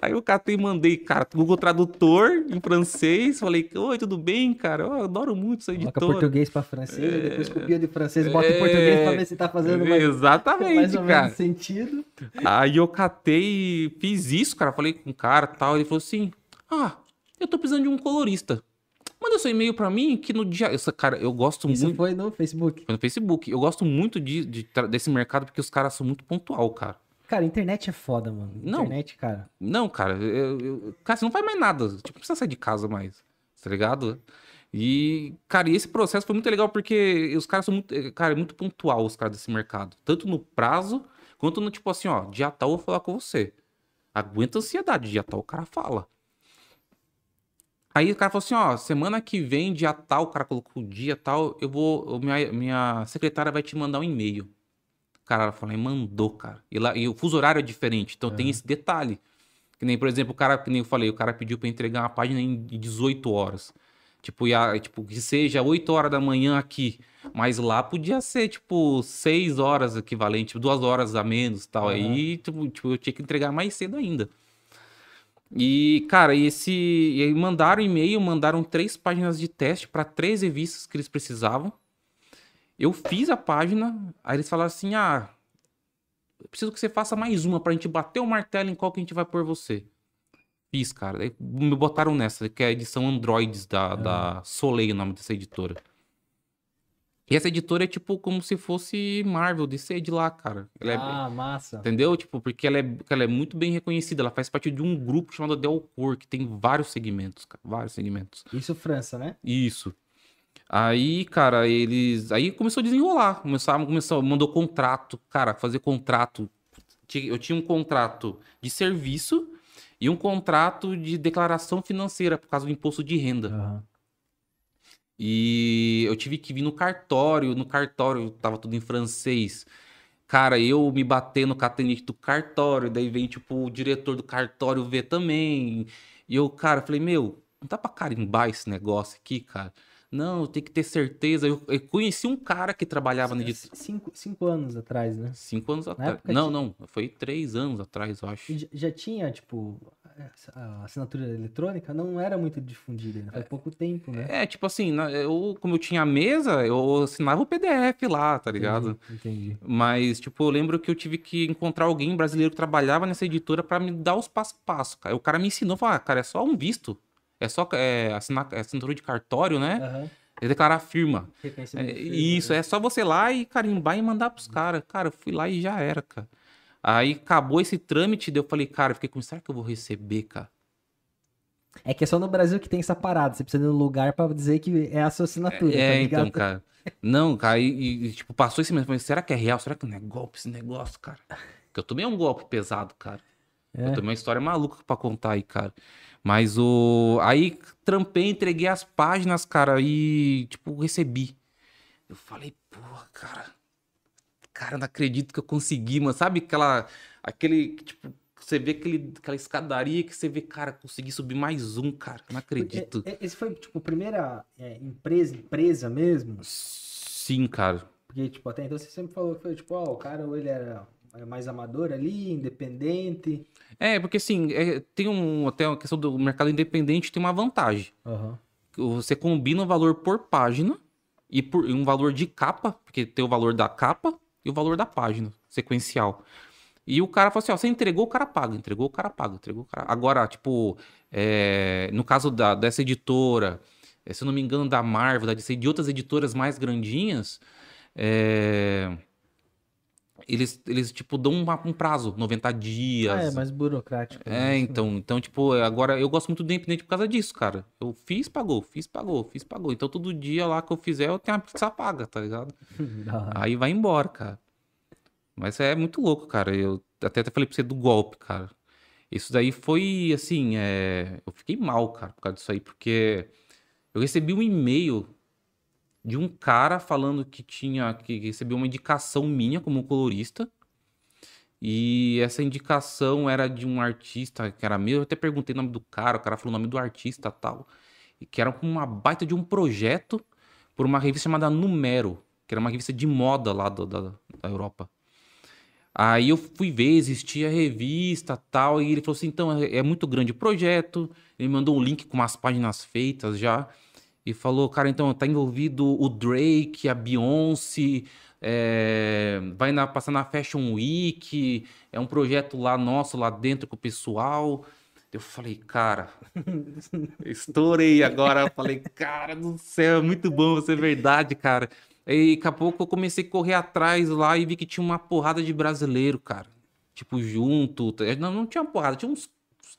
Aí eu catei e mandei, cara, Google Tradutor em francês. Falei, oi, tudo bem, cara? Eu adoro muito essa Coloca editora. português pra francês, aí depois copia de francês, bota em português pra ver se tá fazendo mais, mais Exatamente, ou cara. menos sentido. Aí eu catei fiz isso, cara. Falei com o cara e tal. Ele falou assim: Ah, eu tô precisando de um colorista. Manda seu e-mail pra mim que no dia. Essa, cara, eu gosto Isso muito. foi no Facebook. Foi no Facebook. Eu gosto muito de, de desse mercado porque os caras são muito pontual, cara. Cara, internet é foda, mano. Não. Internet, cara. Não, cara, eu, eu- cara, você não faz mais nada. Tipo, não precisa sair de casa mais. Tá ligado? E, cara, e esse processo foi muito legal porque os caras são muito. eh, Cara, é muito pontual os caras desse mercado. Tanto no prazo, quanto no tipo assim, ó, dia tal eu vou falar com você. Aguenta a ansiedade, dia tal o cara fala. Aí o cara falou assim, ó, semana que vem, dia tal, o cara colocou o dia tal, eu vou. Minha, minha secretária vai te mandar um e-mail. Cara, ela falou, mandou, cara. E, lá, e o fuso horário é diferente, então tem Aham. esse detalhe. Que nem, por exemplo, o cara, que nem eu falei, o cara pediu pra entregar uma página em 18 horas. Tipo, ia, tipo, que seja 8 horas da manhã aqui. Mas lá podia ser, tipo, 6 horas equivalente, tipo, 2 horas a menos e tal. Aham. Aí, tipo, tipo, eu tinha que entregar mais cedo ainda. E, cara, esse. E aí mandaram e-mail, mandaram três páginas de teste para três revistas que eles precisavam. Eu fiz a página, aí eles falaram assim: ah, eu preciso que você faça mais uma pra gente bater o martelo em qual que a gente vai pôr você. Fiz, cara. Aí me botaram nessa, que é a edição Androids da, da Soleil, o nome dessa editora. E essa editora é tipo como se fosse Marvel, DC de lá, cara. Ela é- Ah, massa. Entendeu? Tipo, porque ela é, ela é muito bem reconhecida. Ela faz parte de um grupo chamado Delcor, que tem vários segmentos, cara. Vários segmentos. Isso França, né? Isso. Aí, cara, eles. Aí começou a desenrolar. Começaram, começou, mandou contrato, cara, fazer contrato. Eu tinha um contrato de serviço e um contrato de declaração financeira por causa do imposto de renda. Aham. E eu tive que vir no cartório, no cartório tava tudo em francês. Cara, eu me batendo no catenite do cartório, daí vem, tipo, o diretor do cartório ver também. E eu, cara, falei, meu, não dá pra carimbar esse negócio aqui, cara? Não, tem que ter certeza. Eu, eu conheci um cara que trabalhava na editora. Cinco, cinco anos atrás, né? Cinco anos atrás. Não, não, foi três anos atrás, eu acho. Já- já tinha, tipo, a assinatura eletrônica não era muito difundida, né? faz pouco tempo, né? É, tipo assim, eu, como eu tinha a mesa, eu assinava o PDF lá, tá ligado? Entendi. entendi. Mas, tipo, eu lembro que eu tive que encontrar alguém brasileiro que trabalhava nessa editora pra me dar os passo a passo, cara. O cara me ensinou, falou, ah, cara, é só um visto. É só é, assinar é assinatura de cartório, né? Aham. É declarar firma. É, firma, isso, né? é só você ir lá e carimbar e mandar pros caras. Cara, eu fui lá e já era, cara. Aí acabou esse trâmite, daí eu falei, cara, eu fiquei com, será que eu vou receber, cara? É que é só no Brasil que tem essa parada. Você precisa ir no lugar pra dizer que é a sua assinatura, tá É, então, cara. Não, cara, e, e, tipo, passou esse mês. eu falei, Será que é real? Será que não é golpe esse negócio, cara? Porque eu tomei um golpe pesado, cara. É. Eu tomei uma história maluca pra contar aí, cara. Mas o. Aí trampei, entreguei as páginas, cara, e, tipo, recebi. Eu falei, porra, cara. Cara, não acredito que eu consegui, mano. Sabe aquela. Aquele. Tipo, você vê aquele, aquela escadaria que você vê, cara, consegui subir mais um, cara. Não acredito. É- é- Esse foi, tipo, a primeira é, empresa, empresa mesmo? Sim, cara. Porque, tipo, até então você sempre falou que foi, tipo, ó, o cara ou ele era mais amador ali, independente. É, porque assim, é, tem um, até uma questão do mercado independente tem uma vantagem. Aham. Você combina o valor por página e por e um valor de capa, porque tem o valor da capa e o valor da página, sequencial. E o cara fala assim, ó, você entregou, o cara paga, entregou, o cara paga, entregou, o cara... Agora, tipo, é, no caso da, dessa editora, é, se eu não me engano, da Marvel, da DC, de outras editoras mais grandinhas, é, eles, eles, tipo, dão uma- um prazo, 90 dias. Ah, é mais burocrático. É, né? então, então, tipo, agora eu gosto muito do independente por causa disso, cara. Eu fiz, pagou, fiz, pagou, fiz, pagou. Então, todo dia lá que eu fizer, eu tenho a pizza paga, tá ligado? Aí vai embora, cara. Mas é muito louco, cara. Eu até, até falei pra você do golpe, cara. Isso daí foi, assim, é... eu fiquei mal, cara, por causa disso aí, porque eu recebi um e-mail de um cara falando que tinha, que recebeu uma indicação minha como colorista. E essa indicação era de um artista que era meu. Eu até perguntei o nome do cara, o cara falou o nome do artista tal. E que era uma baita de um projeto por uma revista chamada Numero, que era uma revista de moda lá do- da, da Europa. Aí eu fui ver, existia revista tal, e ele falou assim: então, é, é muito grande o projeto. Ele mandou um link com umas páginas feitas já. E falou, cara, então tá envolvido o Drake, a Beyoncé, é, vai na, passar na Fashion Week, é um projeto lá nosso, lá dentro com o pessoal. Eu falei, cara, estourei agora. Eu falei, cara do céu, é muito bom ser verdade, cara. E daqui a pouco eu comecei a correr atrás lá e vi que tinha uma porrada de brasileiro, cara. Tipo, junto. Não, não tinha uma porrada, tinha uns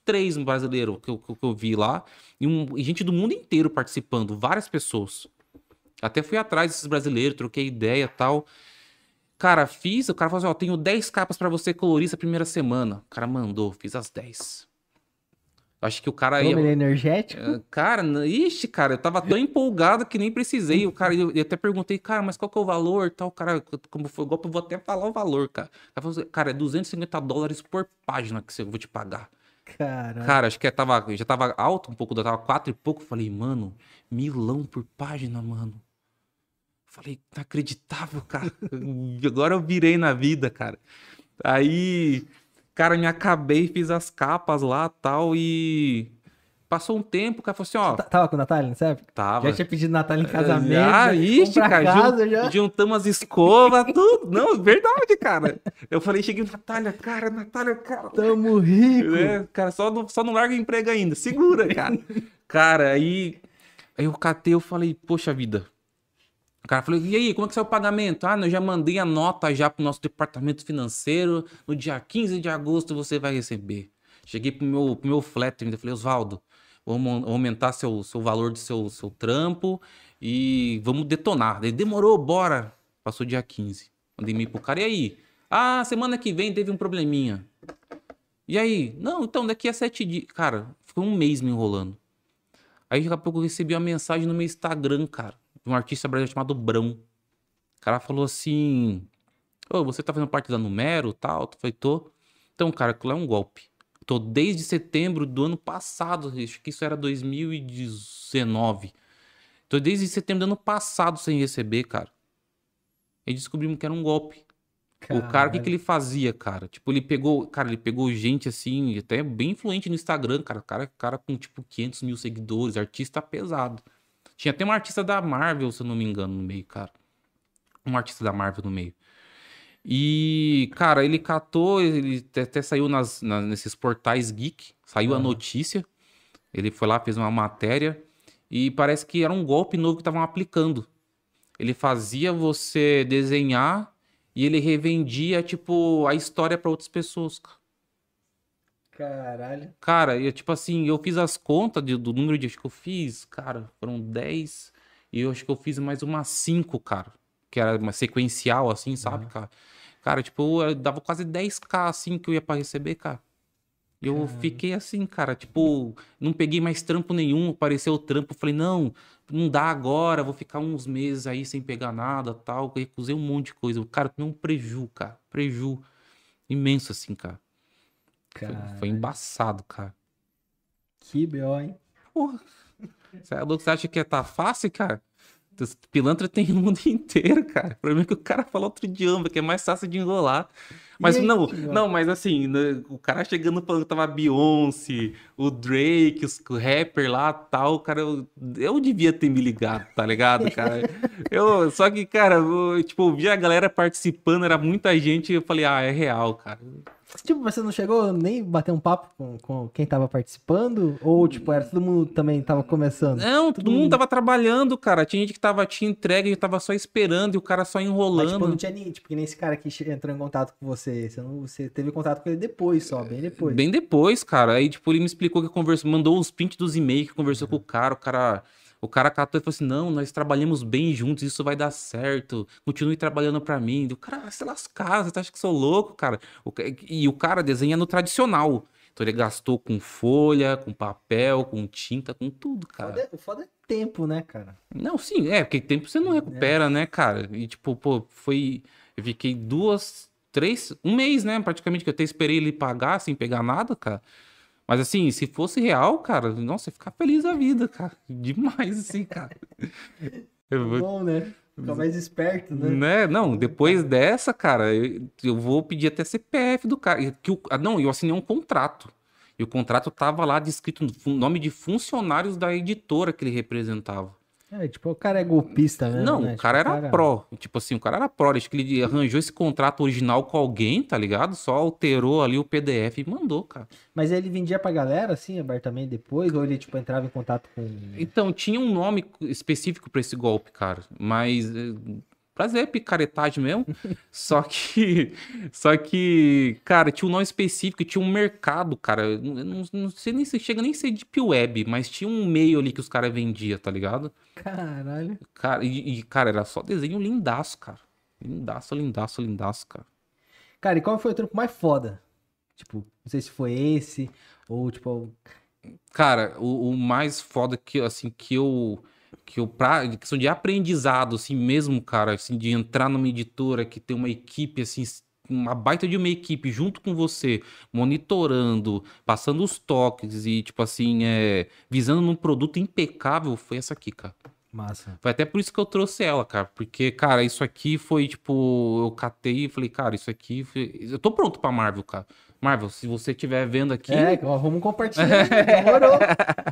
três brasileiros que eu, que eu- vi lá. E, um, e gente do mundo inteiro participando, várias pessoas. Até fui atrás desses brasileiros, troquei ideia e tal. Cara, fiz, o cara falou assim, ó, tenho 10 capas pra você colorir essa primeira semana. O cara mandou, fiz as 10. Acho que o cara Como ia... ele é energético? É, Cara, ixi, cara, eu tava tão empolgado que nem precisei. O cara, eu, eu até perguntei, cara, mas qual que é o valor? Tal, cara, como foi o golpe, eu vou até falar o valor, cara. O cara falou assim, cara, é 250 dólares por página que eu vou te pagar. Cara, acho que tava, já tava alto um pouco, tava quatro e pouco. Falei, mano, milão por página, mano. Falei, inacreditável, cara. Agora eu virei na vida, cara. Aí, cara, me acabei, fiz as capas lá tal e. Passou um tempo, o cara falou assim, ó. Tá- Tava com a Natália nessa época? Tava. Já tinha pedido Natália em Ah, casamento. Já ixi, cara, casa, jun- já. juntamos as escovas, tudo. Não, verdade, cara. Eu falei, cheguei, Natália, cara, Natália, cara. Tamo rico. né? Cara, só não, só não larga o emprego ainda. Segura, cara. cara, aí, aí eu catei, eu falei, poxa vida. O cara falou, e aí, como é que saiu o pagamento? Ah, eu já mandei a nota já pro nosso departamento financeiro. No dia 15 de agosto você vai receber. Cheguei pro meu, pro meu flat, ainda falei, Oswaldo, vamos aumentar seu, seu valor do seu, seu trampo e vamos detonar. Ele demorou, bora. Passou dia 15. Mandei e-mail pro cara, e aí? Ah, semana que vem teve um probleminha. E aí? Não, então daqui a sete dias. Cara, ficou um mês me enrolando. Aí daqui a pouco eu recebi uma mensagem no meu Instagram, cara, de um artista brasileiro chamado Brão. O cara falou assim: Ô, você tá fazendo parte da Numero tal? Eu falei, tô. Então, cara, aquilo é um golpe. Tô desde setembro do ano passado, acho que isso era 2019. Tô desde setembro do ano passado sem receber, cara. E descobrimos que era um golpe. O cara, o que, que ele fazia, cara? Tipo, ele pegou, cara, ele pegou gente assim, até bem influente no Instagram, cara. Cara, cara com tipo 500 mil seguidores, artista pesado. Tinha até um artista da Marvel, se eu não me engano, no meio, cara. Um artista da Marvel no meio. E, cara, ele catou, ele até, saiu nas, na- nesses portais geek, saiu a Aham. notícia. Ele foi lá, fez uma matéria. E parece que era um golpe novo que estavam aplicando. Ele fazia você desenhar e ele revendia, tipo, a história pra outras pessoas. cara. Caralho. Cara, eu, tipo assim, eu fiz as contas de- do número de acho que eu fiz, cara, foram 10 e eu acho que eu fiz mais umas 5, cara, que era uma sequencial assim, sabe, Aham. cara? Cara, tipo, eu dava quase 10k assim que eu ia pra receber, cara. Eu fiquei assim, cara, tipo, não peguei mais trampo nenhum, apareceu o trampo, falei, não, não dá agora, vou ficar uns meses aí sem pegar nada, tal, recusei um monte de coisa. Cara, tomei um preju, cara, preju imenso assim, cara. Foi, Cara, foi embaçado, cara. que B.O., hein? Porra. Você é louco? Você acha que tá fácil, cara? Pilantra tem o mundo inteiro, cara. O problema é que o cara fala outro idioma, que é mais fácil de enrolar. Mas aí, não, Tiago? não, mas assim, né, o cara chegando falando que tava a Beyoncé, o Drake, os, o rapper lá tal, cara, eu, eu devia ter me ligado, tá ligado, cara? Eu, só que, cara, eu, tipo, eu vi a galera participando, era muita gente, e eu falei, ah, é real, cara. Tipo, você não chegou nem bater um papo com, com quem tava participando? Ou, tipo, era todo mundo também tava começando? Não, todo mundo tava trabalhando, cara. Tinha gente que tava, tinha entregue e tava só esperando e o cara só Mas, enrolando. tipo, não tinha nem, tipo, que nem esse cara que entrou em contato com você. Você, não, você teve contato com ele depois só, bem depois. Bem depois, cara. Aí, tipo, ele me explicou que conversou, mandou os prints dos e-mails que conversou com o cara. O cara, o cara catou e falou assim: não, nós trabalhamos bem juntos, isso vai dar certo. Continue trabalhando pra mim. O cara vai se lascar, você acha que sou louco, cara? E o cara desenha no tradicional. Então ele gastou com folha, com papel, com tinta, com tudo, cara. Foda é- O foda é tempo, né, cara? Não, sim, é, porque tempo você não recupera, né, cara? E tipo, pô, foi. Eu fiquei duas, três, um mês, né? Praticamente que eu até esperei ele pagar sem pegar nada, cara. Mas assim, se fosse real, cara, nossa, ficar feliz da vida, cara. Demais, assim, cara. Eu vou- Bom, né? Fica mais esperto, né? né? Não, depois dessa, cara, eu, eu vou pedir até CPF do cara. Que o, ah, não, eu assinei um contrato. E o contrato tava lá descrito no nome de funcionários da editora que ele representava. É, tipo, o cara é golpista mesmo, Não, né? o Tipo, cara era pró. Tipo assim, o cara era pró. Acho que ele arranjou esse contrato original com alguém, tá ligado? Só alterou ali o PDF e mandou, cara. Mas ele vendia pra galera, assim, abertamente depois? Ou ele, tipo, entrava em contato com... Então, tinha um nome específico pra esse golpe, cara. Mas. Prazer, é picaretagem mesmo. só que. Só que. Cara, tinha um nome específico, tinha um mercado, cara. Eu não, não- sei nem se chega nem ser deep web, mas tinha um meio ali que os caras vendiam, tá ligado? Caralho. Cara, e, e, cara, era só desenho lindaço, cara. Lindaço, lindaço, lindaço, cara. Cara, e qual foi o trampo mais foda? Tipo, não sei se foi esse, ou, tipo... Cara, o, o mais foda que, assim, que eu. Que eu, pra, questão de aprendizado, assim mesmo, cara, assim, de entrar numa editora que tem uma equipe, assim, uma baita de uma equipe junto com você, monitorando, passando os toques e, tipo assim, é, visando num produto impecável, foi essa aqui, cara. Massa. Foi até por isso que eu trouxe ela, cara. Porque, cara, isso aqui foi, tipo, eu catei e falei, cara, isso aqui. Foi... Eu tô pronto pra Marvel, cara. Marvel, se você estiver vendo aqui. É, vamos compartilhar. Demorou.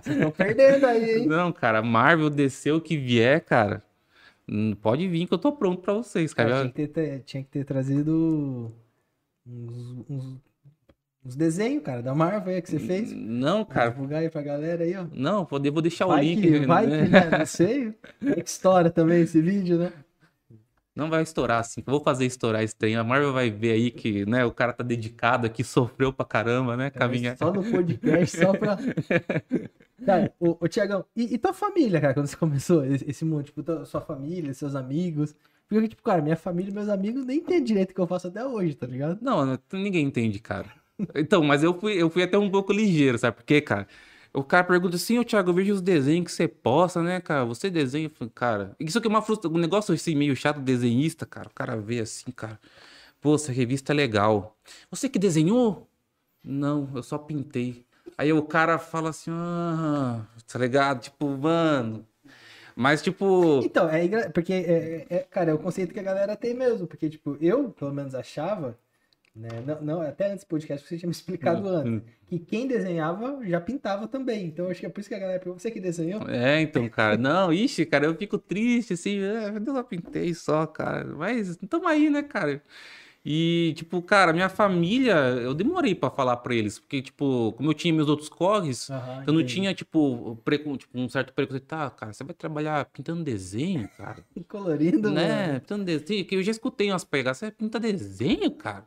Vocês estão perdendo aí, hein? Não, cara, Marvel desceu o que vier, cara. hum, Pode vir que eu tô pronto pra vocês, Cara, cara. tinha, que ter, tinha que ter trazido uns, uns, uns desenhos, cara, da Marvel aí que você fez. Não, cara. divulgar aí pra galera aí, ó. Não, vou vou deixar o Vai link. que, vai né? que, né? Não sei. Vai que estoura também esse vídeo, né? Não vai estourar assim. Vou fazer estourar esse trem. A Marvel vai ver aí que, né, o cara tá dedicado aqui, sofreu pra caramba, né? Caminha. Só no podcast, só pra. Cara, ô, ô Tiagão, e, e tua família, cara, quando você começou esse, esse mundo? Tipo, tua- sua família, seus amigos. Porque, tipo, cara, minha família e meus amigos nem entendem direito o que eu faço até hoje, tá ligado? Não, não- ninguém entende, cara. Então, mas eu fui, eu fui até um pouco ligeiro, sabe por quê, cara? O cara pergunta assim, ô Thiago, eu vejo os desenhos que você posta, né, cara? Você desenha, cara. Isso aqui é uma frustra... um negócio assim meio chato desenhista, cara. O cara vê assim, cara. Pô, essa revista é legal. Você que desenhou? Não, eu só pintei. Aí o cara fala assim, ah, tá ligado? Tipo, mano. Mas, tipo. Então, é porque, é, é- é- cara, é o conceito que a galera tem mesmo. Porque, tipo, eu, pelo menos, achava, né? Não, não, até antes do podcast você tinha me explicado Hum, antes, que quem desenhava já pintava também. Então, acho que é por isso que a galera pergunta, você que desenhou? É, então, cara, não, ixi, cara, eu fico triste, assim, é, eu só pintei só, cara, mas tamo aí, né, cara? E, tipo, cara, minha família, eu demorei pra falar pra eles, porque, tipo, como eu tinha meus outros corres, Aham, eu não entendi. tinha, tipo, preco- tipo, um certo preconceito, tá, cara, você vai trabalhar pintando desenho, cara, Colorindo, né, mano. pintando desenho, que eu já escutei umas pegadas, você pinta desenho, cara,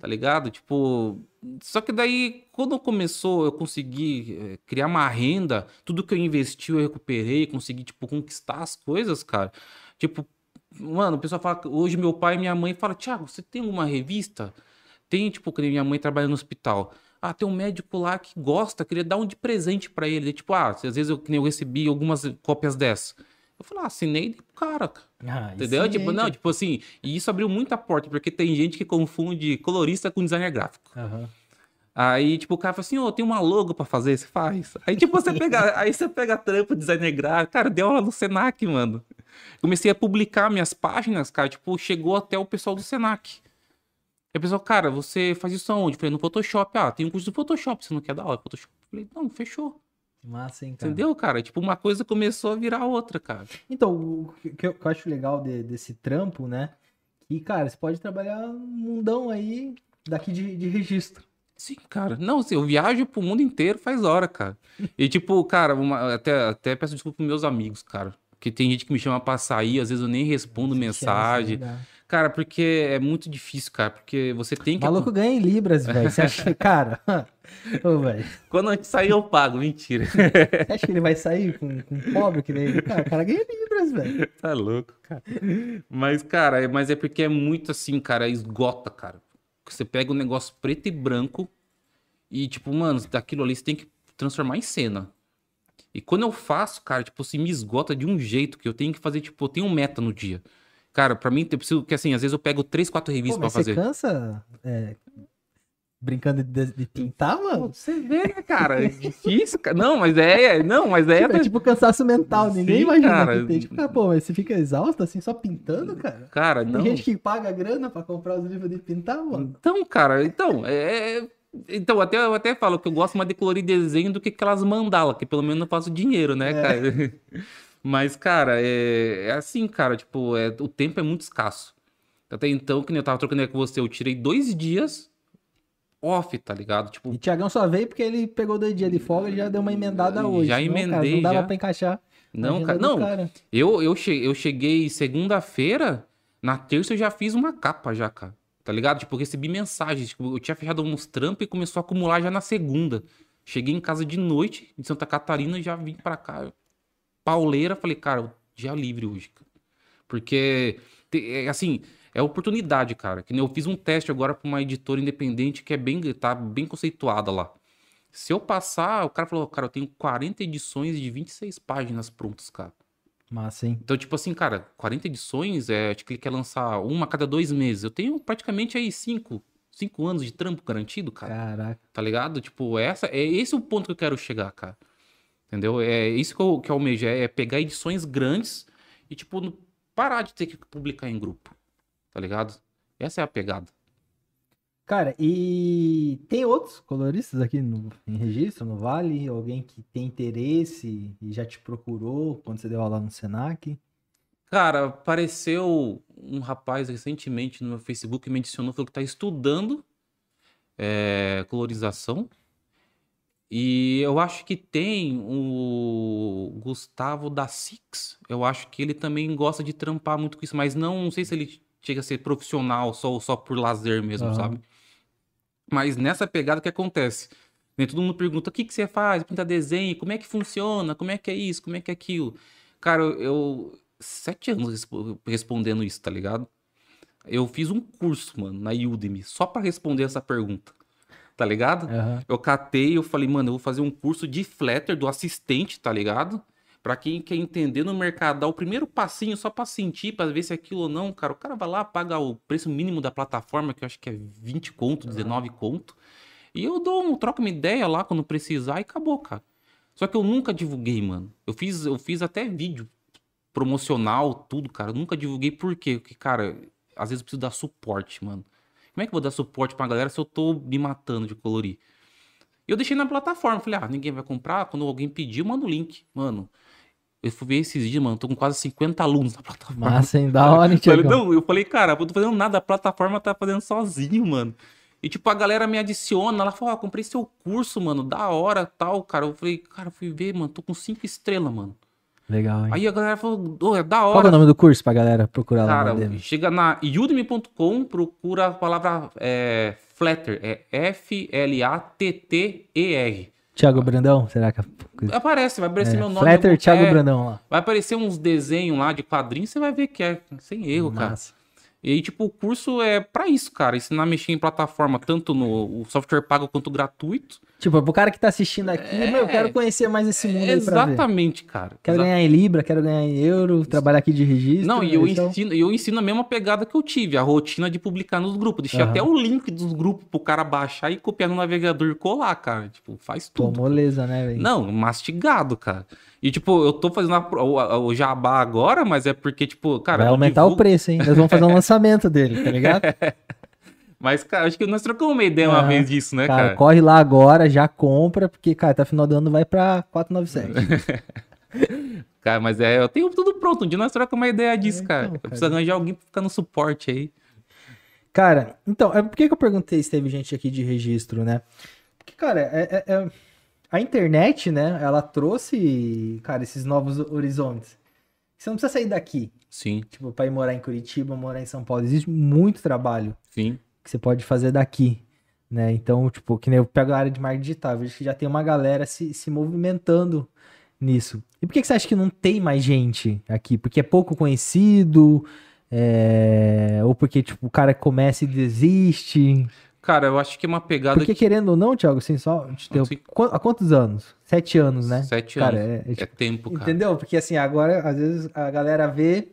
tá ligado? Tipo, só que daí, quando começou, eu consegui eh, criar uma renda, tudo que eu investi eu recuperei, consegui, tipo, conquistar as coisas, cara. Tipo, mano, o pessoal fala, hoje meu pai e minha mãe falam, Thiago, você tem alguma revista? Tem, tipo, que minha mãe trabalha no hospital. Ah, tem um médico lá que gosta, queria dar um de presente pra ele. Tipo, ah, às vezes eu, eu recebi algumas cópias dessa. Eu falei, ah, assinei e cara. Ah, Entendeu? tipo, não, tipo assim, e isso abriu muita porta, porque tem gente que confunde colorista com designer gráfico. Aham. Aí, tipo, o cara fala assim, ô, tem uma logo pra fazer, você faz. Aí, tipo, você pega, aí você pega trampo designer gráfico. Cara, deu aula no Senac, mano. Comecei a publicar minhas páginas, cara, tipo, chegou até o pessoal do Senac. Aí o pessoal, cara, você faz isso aonde? Eu falei, no Photoshop. Ah, tem um curso do Photoshop, você não quer dar aula de Photoshop? Eu falei, não, fechou. Massa, hein, cara. Entendeu, cara? Tipo, uma coisa começou a virar outra, cara. Então, o que eu, acho legal de- desse trampo, né? Que, cara, você pode trabalhar um mundão aí daqui de, de registro. Sim, cara. Não, assim, eu viajo pro mundo inteiro faz hora, cara. E tipo, cara, uma- até, até peço desculpa pros meus amigos, cara. Porque tem gente que me chama pra sair, às vezes eu nem respondo mensagem. Cara, porque é muito difícil, cara. Porque você tem O que. maluco ganha em libras, velho. Você acha que, cara... Ô, Quando a gente sair, eu pago. Mentira. você acha que ele vai sair com, com pobre que nem? Cara, o cara ganha libras, velho. tá louco, cara. Mas, cara, é- mas é porque é muito assim, cara. Esgota, cara. Você pega um negócio preto e branco e, tipo, mano, daquilo ali você tem que transformar em cena. E quando eu faço, cara, tipo, assim, me esgota de um jeito que eu tenho que fazer, tipo, eu tenho um meta no dia. Cara, pra mim, eu preciso, que assim, às vezes eu pego três, quatro Pô, revistas pra mas você fazer. cansa é, brincando de, de pintar, mano? Você vê, né, cara? É difícil, cara. Não, mas é, é- não, mas é, Tipo, é tipo cansaço mental. Ninguém Sim, imagina cara. que tem. Tipo, cara, pô, mas você fica exausto assim, só pintando, cara? cara, Tem não. gente que paga grana pra comprar os livros de pintar, mano. Então, cara, então, é. é- Então, até, eu até falo que eu gosto mais de colorir desenho do que aquelas mandalas, que pelo menos eu faço dinheiro, né, É. cara? Mas, cara, é, é assim, cara, tipo, é, o tempo é muito escasso. Até então, que nem eu tava trocando com você, eu tirei dois dias off, tá ligado? Tipo, E Tiagão só veio porque ele pegou dois dias de folga e já deu uma emendada hoje. Já senão, cara, emendei, não dava já. pra encaixar. não, cara, não, cara. Eu, eu, che- eu cheguei segunda-feira, na terça eu já fiz uma capa já, cara. Tá ligado? Tipo, eu recebi mensagens. Tipo, eu tinha fechado uns trampos e começou a acumular já na segunda. Cheguei em casa de noite, em Santa Catarina, e já vim pra cá. Pauleira, falei, cara, dia livre hoje. cara. Porque, é, assim, é oportunidade, cara. Que nem eu fiz um teste agora pra uma editora independente que é bem, tá bem conceituada lá. Se eu passar, o cara falou, cara, eu tenho 40 edições de 26 páginas prontas, cara. Massa, hein? Então, tipo assim, cara, 40 edições, é, acho que ele quer lançar uma a cada dois meses. Eu tenho praticamente aí cinco, cinco anos de trampo garantido, cara. Caraca. Tá ligado? Tipo, essa, é esse o ponto que eu quero chegar, cara. Entendeu? É isso que eu, que eu almejo, é pegar edições grandes e, tipo, parar de ter que publicar em grupo. Tá ligado? Essa é a pegada. Cara, e tem outros coloristas aqui no, em registro, no Vale? Alguém que tem interesse e já te procurou quando você deu aula no Senac? Cara, apareceu um rapaz recentemente no meu Facebook que me adicionou, falou que tá estudando é, colorização. E eu acho que tem o Gustavo da Six. Eu acho que ele também gosta de trampar muito com isso, mas não, não sei se ele chega a ser profissional só, só por lazer mesmo, Aham. sabe? Mas nessa pegada o que acontece? Né, Todo mundo pergunta: o que, que você faz? Pinta desenho, como é que funciona? Como é que é isso? Como é que é aquilo? Cara, eu. Sete anos respo- respondendo isso, tá ligado? Eu fiz um curso, mano, na Udemy, só pra responder essa pergunta. Tá ligado? Aham. Eu catei, eu falei, mano, eu vou fazer um curso de flatter do assistente, tá ligado? Pra quem quer entender no mercado, dar o primeiro passinho só pra sentir, pra ver se é aquilo ou não, cara. O cara vai lá, paga o preço mínimo da plataforma, que eu acho que é 20 conto, 19 conto. E eu dou um, troco uma ideia lá quando precisar e acabou, cara. Só que eu nunca divulguei, mano. Eu fiz, eu fiz até vídeo promocional, tudo, cara. Eu nunca divulguei por quê? Porque, cara, às vezes eu preciso dar suporte, mano. Como é que eu vou dar suporte pra galera se eu tô me matando de colorir? E eu deixei na plataforma. Falei, ah, ninguém vai comprar. Quando alguém pedir, eu mando o link. Mano, eu fui ver esses dias, mano. Tô com quase 50 alunos na plataforma. Massa, hein? Da hora, Falei, não, eu falei, cara, eu tô fazendo nada, a plataforma tá fazendo sozinho, mano. E tipo, a galera me adiciona, ela fala, ó, comprei seu curso, mano, da hora, tal, cara. Eu falei, cara, fui ver, mano, tô com cinco estrelas, mano. Legal, hein? Aí a galera falou, ô, é da Qual que é o hora. nome do curso pra galera procurar lá Cara, na DM? chega na udemy.com, procura a palavra é, flatter, é F-L-A-T-T-E-R. Thiago Brandão? Será que... é- Aparece, vai aparecer É, meu nome. Flatter Thiago é, Brandão lá. Vai aparecer uns desenhos lá de quadrinhos, você vai ver que é sem erro, cara. Massa. E aí, tipo, o curso é pra isso, cara. Ensinar a mexer em plataforma, tanto no software pago quanto gratuito. Tipo, pro cara que tá assistindo aqui, É. meu, eu quero conhecer mais esse mundo ver. Exatamente, cara. Quero Exa- ganhar em Libra, quero ganhar em Euro, trabalhar aqui de registro. Não, e eu então- ensino, eu ensino a mesma pegada que eu tive, a rotina de publicar nos grupos. Deixei Aham. até o link dos grupos pro cara baixar e copiar no navegador e colar, cara. Tipo, faz Pô, tudo. moleza, né, velho? Não, mastigado, cara. E, tipo, eu tô fazendo a o, o jabá agora, mas é porque, tipo, cara. Vai aumentar o divulgo- preço, hein? Nós vamos fazer um lançamento dele, tá ligado? Mas, cara, acho que nós trocamos uma ideia uma Ah, vez disso, né, Cara, cara? corre lá agora, já compra, porque, cara, até final do ano vai pra 497. Cara, mas é, eu tenho tudo pronto. Um dia nós trocamos uma ideia disso, cara. então, Eu cara. preciso arranjar alguém pra ficar no suporte aí. Cara, então, é por que que eu perguntei se teve gente aqui de registro, né? Porque, cara, é- é- é- a internet, né, ela trouxe, cara, esses novos horizontes. Você não precisa sair daqui, Sim, tipo, pra ir morar em Curitiba, morar em São Paulo. Existe muito trabalho sim. Que você pode fazer daqui, né? Então, tipo, que nem eu pego a área de marketing digital, eu vejo que já tem uma galera se, se movimentando nisso. E por que, que você acha que não tem mais gente aqui? Porque é pouco conhecido? É, Ou porque, tipo, o cara começa e desiste? Cara, eu acho que é uma pegada Porque, querendo ou não, Thiago, assim, só te há quantos anos? Sete anos, né? Sete Cara, anos. é, é É tipo, tempo, cara. entendeu? Porque, assim, agora, às vezes, a galera vê...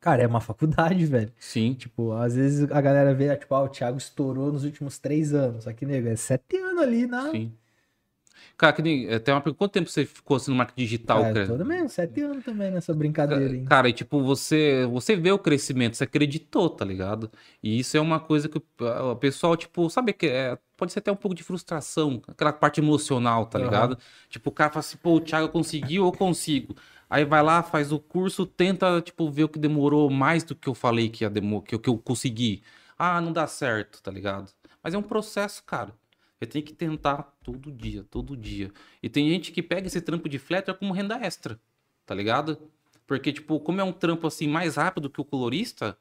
Cara, é uma faculdade, velho. Sim. Tipo, às vezes a galera vê, tipo, ah, o Thiago estourou nos últimos três anos. Aqui, nego, é sete anos ali na. Sim. Cara, que nem, até uma pergunta, quanto tempo você ficou assim no marketing digital, Cara, cara? todo mesmo, sete anos também nessa brincadeira, hein? Cara, e tipo, você, você vê o crescimento, você acreditou, tá ligado? E isso é uma coisa que o pessoal, tipo, sabe que é, pode ser até um pouco de frustração, aquela parte emocional, tá ligado? Tipo, o cara fala assim, pô, o Thiago conseguiu, eu consigo. Aí vai lá, faz o curso, tenta, tipo, ver o que demorou mais do que eu falei que ia que, eu- que eu consegui. Ah, não dá certo, tá ligado? Mas é um processo, cara. Você tem que tentar todo dia, todo dia. E tem gente que pega esse trampo de flatter como renda extra, tá ligado? Porque, tipo, como é um trampo assim mais rápido que o colorista,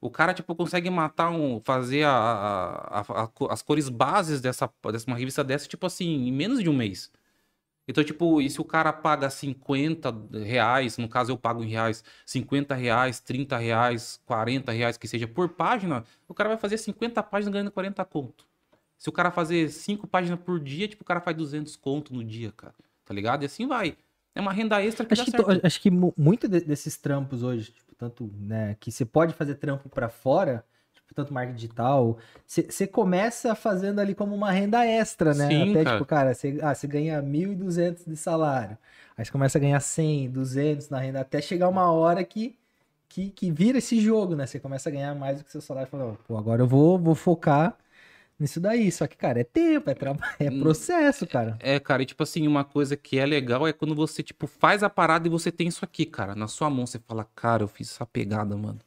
o cara, tipo, consegue matar um. fazer a, a- a- as cores bases dessa, dessa uma revista dessa, tipo assim, em menos de um mês. Então, tipo, e se o cara paga 50 reais, no caso eu pago em reais, 50 reais, 30 reais, 40 reais, que seja por página, o cara vai fazer 50 páginas ganhando 40 conto. Se o cara fazer 5 páginas por dia, tipo, o cara faz 200 conto no dia, cara. Tá ligado? E assim vai. É uma renda extra que Acho dá que, certo. acho que mu- muito de- desses trampos hoje, tipo, tanto, né, que você pode fazer trampo pra fora, tanto marketing digital, você começa fazendo ali como uma renda extra, né? Sim, Até, cara. tipo, cara, você ah, ganha 1.200 de salário, aí você começa a ganhar 100, 200 na renda, até chegar uma hora que, que, que vira esse jogo, né? Você começa a ganhar mais do que seu salário, fala, "Ó, pô, agora eu vou, vou focar nisso daí, só que, cara, é tempo, é trabalho, é Hum, processo, cara. É, cara, e tipo assim, uma coisa que é legal é quando você, tipo, faz a parada e você tem isso aqui, cara, na sua mão. Você fala, cara, eu fiz essa pegada, mano.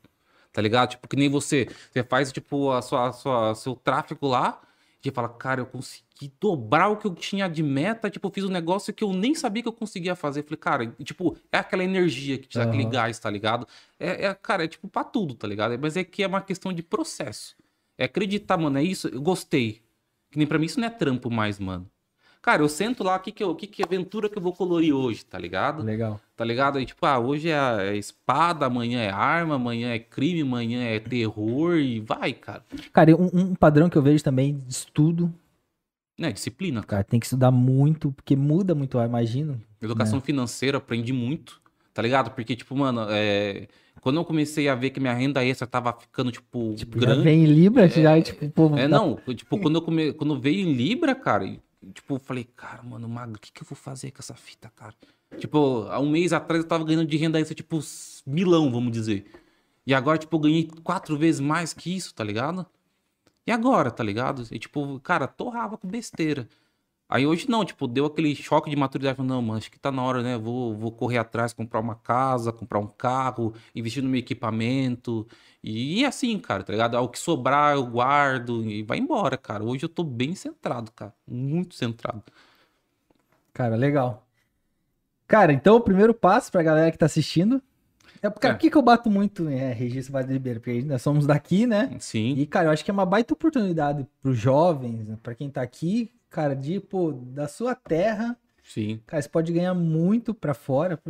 Tá ligado? Tipo, que nem você. Você faz, tipo, a sua, a sua, seu tráfego lá. E fala, cara, eu consegui dobrar o que eu tinha de meta. Tipo, eu fiz um negócio que eu nem sabia que eu conseguia fazer. Falei, cara, e, tipo, é aquela energia que te dá aquele Aham. gás, tá ligado? É, é, cara, é tipo pra tudo, tá ligado? Mas é que é uma questão de processo. É acreditar, mano, é isso, eu gostei. Que nem pra mim isso não é trampo mais, mano. Cara, eu sento lá, o que que, eu, que que aventura que eu vou colorir hoje, tá ligado? Legal. Tá ligado? Aí, tipo, ah, hoje é, é espada, amanhã é arma, amanhã é crime, amanhã é terror e vai, cara. Cara, um, um padrão que eu vejo também de estudo, Né, disciplina, cara. tem que estudar muito, porque muda muito, eu imagino. Educação financeira, aprendi muito, tá ligado? Porque, tipo, mano, é... quando eu comecei a ver que minha renda extra tava ficando, tipo, Tipo, já grande. vem em Libra, já, tipo, povo É, dá- não, tipo, quando, eu come... quando veio em Libra, cara, tipo, falei, cara, mano, magro, o que, que eu vou fazer com essa fita, cara? Tipo, há um mês atrás eu tava ganhando de renda extra, tipo, milão, vamos dizer. E agora, tipo, eu ganhei quatro vezes mais que isso, tá ligado? E agora, tá ligado? E, tipo, cara, torrava com besteira. Aí hoje não, tipo, deu aquele choque de maturidade. Não, mano, acho que tá na hora, né? Vou, vou correr atrás, comprar uma casa, comprar um carro, investir no meu equipamento. E, e assim, cara, tá ligado? Ao que sobrar, eu guardo e vai embora, cara. Hoje eu tô bem centrado, cara. Muito centrado. Cara, legal. Cara, então o primeiro passo pra galera que tá assistindo. É, cara, É. por que, que eu bato muito em é, Registro Vale do Ribeiro? Porque nós somos daqui, né? Sim. E, cara, eu acho que é uma baita oportunidade pros jovens, né? pra quem tá aqui, cara, de, pô, da sua terra, Sim. cara, você pode ganhar muito pra fora.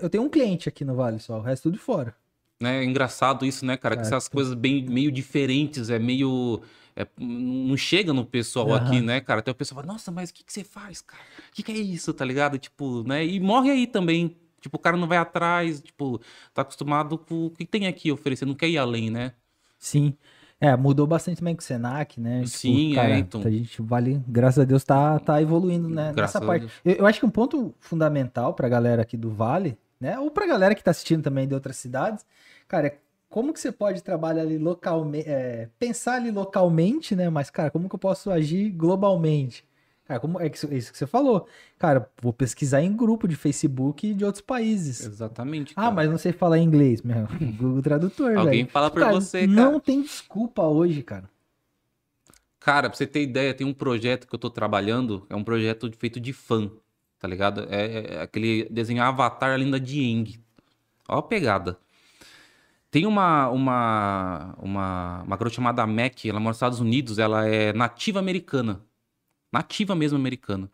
Eu tenho um cliente aqui no Vale só, o resto tudo de fora. né, é engraçado isso, né, cara? Que Cara, essas coisas bem meio diferentes, é meio. é, não chega no pessoal Aham. aqui, né, cara? Até o pessoal fala, nossa, mas o que, que você faz, cara? O que, que é isso, tá ligado? Tipo, né? E morre aí também. Tipo, o cara não vai atrás, tipo, tá acostumado com o que tem aqui oferecer, não quer ir além, né? Sim. É, mudou bastante também com o Senac, né? Tipo, Sim, é, cara, então. A gente vale, graças a Deus, tá, tá evoluindo né, Graças nessa parte. Eu, eu acho que um ponto fundamental pra galera aqui do Vale, né? Ou pra galera que tá assistindo também de outras cidades, cara, é como que você pode trabalhar ali localmente, pensar ali localmente, né? Mas, cara, como que eu posso agir globalmente? Cara, como é que isso, isso que você falou? Cara, vou pesquisar em grupo de Facebook de outros países. Exatamente. Ah, cara. mas não sei falar inglês, meu. Google Tradutor, Alguém velho. fala por Cara, você, cara. Não tem desculpa hoje, cara. Cara, pra você ter ideia, tem um projeto que eu tô trabalhando, é um projeto feito de fã, tá ligado? É, é aquele desenhar avatar a lenda de Aang. Ó a pegada. Tem uma, uma, uma, uma garota chamada Mac, ela mora nos Estados Unidos, ela é nativa americana. Nativa mesmo americana.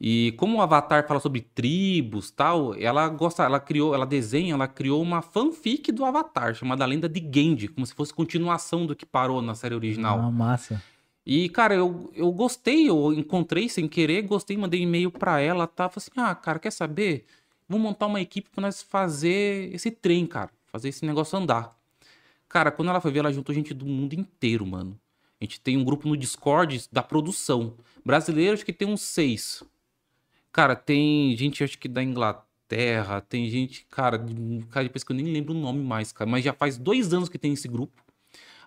E como o Avatar fala sobre tribos tal, ela gosta, ela criou, ela desenha, ela criou uma fanfic do Avatar, chamada Lenda de Genji, como se fosse continuação do que parou na série original. Ah, massa. E, cara, eu, eu gostei, eu encontrei sem querer, gostei, mandei e-mail pra ela, tá? Falei assim, ah, cara, quer saber? Vamos montar uma equipe pra nós fazer esse trem, cara. Fazer esse negócio andar. Cara, quando ela foi ver, ela juntou gente do mundo inteiro, mano. A gente tem um grupo no Discord da produção. Brasileiro, acho que tem uns seis. Cara, tem gente, acho que da Inglaterra, tem gente, cara, de- cara, depois que eu nem lembro o nome mais, cara. Mas já faz dois anos que tem esse grupo.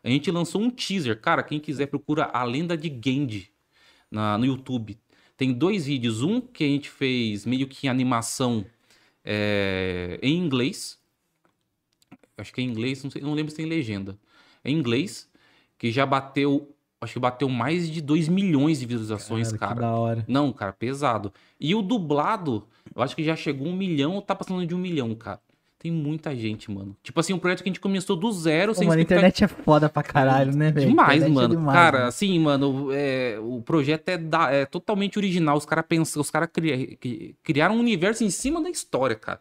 A gente lançou um teaser. Cara, quem quiser procura A Lenda de Genji na, no YouTube. Tem dois vídeos. Um que a gente fez meio que animação é, em inglês. Acho que é em inglês, não, sei, não lembro se tem legenda. É em inglês, que já bateu. Acho que bateu mais de 2 milhões de visualizações, Cara, que cara. da hora. Não, cara, pesado. E o dublado, eu acho que já chegou um milhão ou tá passando de um milhão, cara. Tem muita gente, mano. Tipo assim, um projeto que a gente começou do zero, Pô, sem mano, a internet é foda pra caralho, né, velho? Demais, é mano. demais, cara, né? assim, mano, é, o projeto é, da- é totalmente original. Os caras pensam, os caras cri- cri- criaram um universo em cima da história, cara.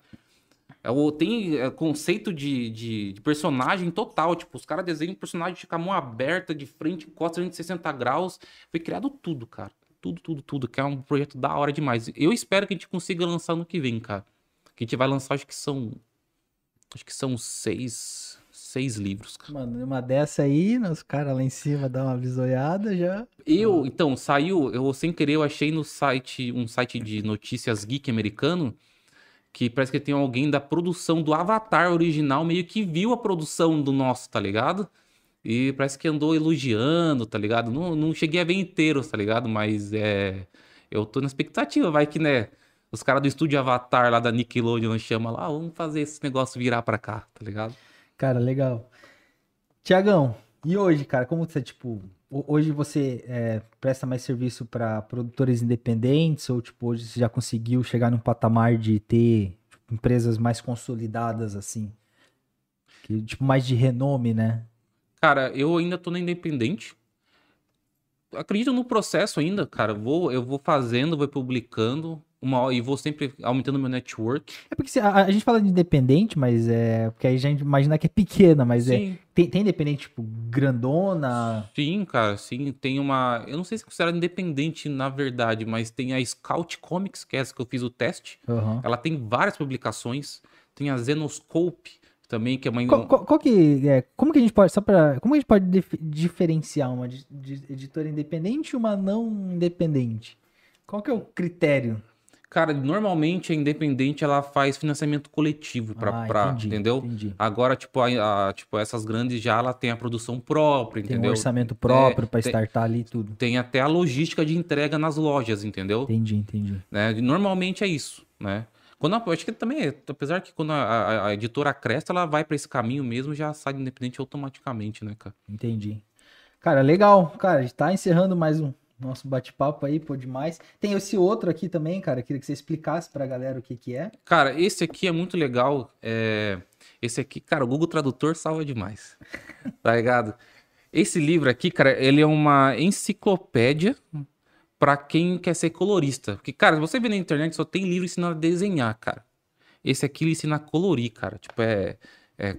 É o, tem é, conceito de, de, de personagem total. Tipo, os caras desenham personagem com a mão aberta, de frente, costa 360 graus. Foi criado tudo, cara. tudo, tudo, tudo, que é um projeto da hora demais. Eu espero que a gente consiga lançar no que vem, cara. Que a gente vai lançar, acho que são. Acho que são seis. Seis livros, cara. Mano, uma dessa aí, os caras lá em cima dão uma visoiada já. Eu, então, saiu, eu sem querer, eu achei no site, um site de notícias geek americano, que parece que tem alguém da produção do Avatar original meio que viu a produção do nosso, tá ligado? E parece que andou elogiando, tá ligado? Não, não cheguei a ver inteiro, tá ligado? Mas é. Eu tô na expectativa, vai que, né? Os caras do estúdio Avatar lá da Nickelodeon chama lá, ah, vamos fazer esse negócio virar pra cá, tá ligado? Cara, legal. Tiagão, e hoje, cara, como você, tipo, hoje você é, presta mais serviço para produtores independentes ou, tipo, hoje você já conseguiu chegar num patamar de ter tipo, empresas mais consolidadas, assim? Que, tipo, mais de renome, né? Cara, eu ainda tô na independente. Acredito no processo ainda, cara. Vou, eu vou fazendo, vou publicando uma, e vou sempre aumentando meu network. É porque a, a, gente fala de independente, mas é. Porque aí a gente imagina que é pequena, mas é, sim. é. Tem, tem independente, tipo, grandona? Sim, cara, sim. Tem uma. Eu não sei se considera independente, na verdade, mas tem a Scout Comics, que é essa que eu fiz o teste. Uhum. Ela tem várias publicações. Tem a Zenoscope também, que é uma. Qual, qual, qual que. É, como que a gente pode. Só pra, como a gente pode dif diferenciar uma de, de editora independente e uma não independente? Qual que é o critério? Cara, normalmente a independente ela faz financiamento coletivo para, ah, entendeu? Entendi. Agora tipo, a, a, tipo essas grandes já ela tem a produção própria, tem entendeu? Tem um orçamento próprio é, para startar ali tudo. Tem até a logística de entrega nas lojas, entendeu? Entendi, entendi. Né? Normalmente é isso, né? Quando a, acho que também, apesar que quando a, a, a editora cresce, ela vai para esse caminho mesmo, já sai independente automaticamente, né, cara? Entendi. Cara, legal. Cara, a gente tá encerrando mais um nosso bate-papo aí, pô, demais. Tem esse outro aqui também, cara, queria que você explicasse pra galera o que que é. Cara, esse aqui é muito legal. É... Esse aqui, cara, o Google Tradutor salva demais. tá ligado? Esse livro aqui, cara, ele é uma enciclopédia para quem quer ser colorista. Porque, cara, se você vê na internet, só tem livro ensinando a desenhar, cara. Esse aqui ele ensina a colorir, cara. Tipo, é, é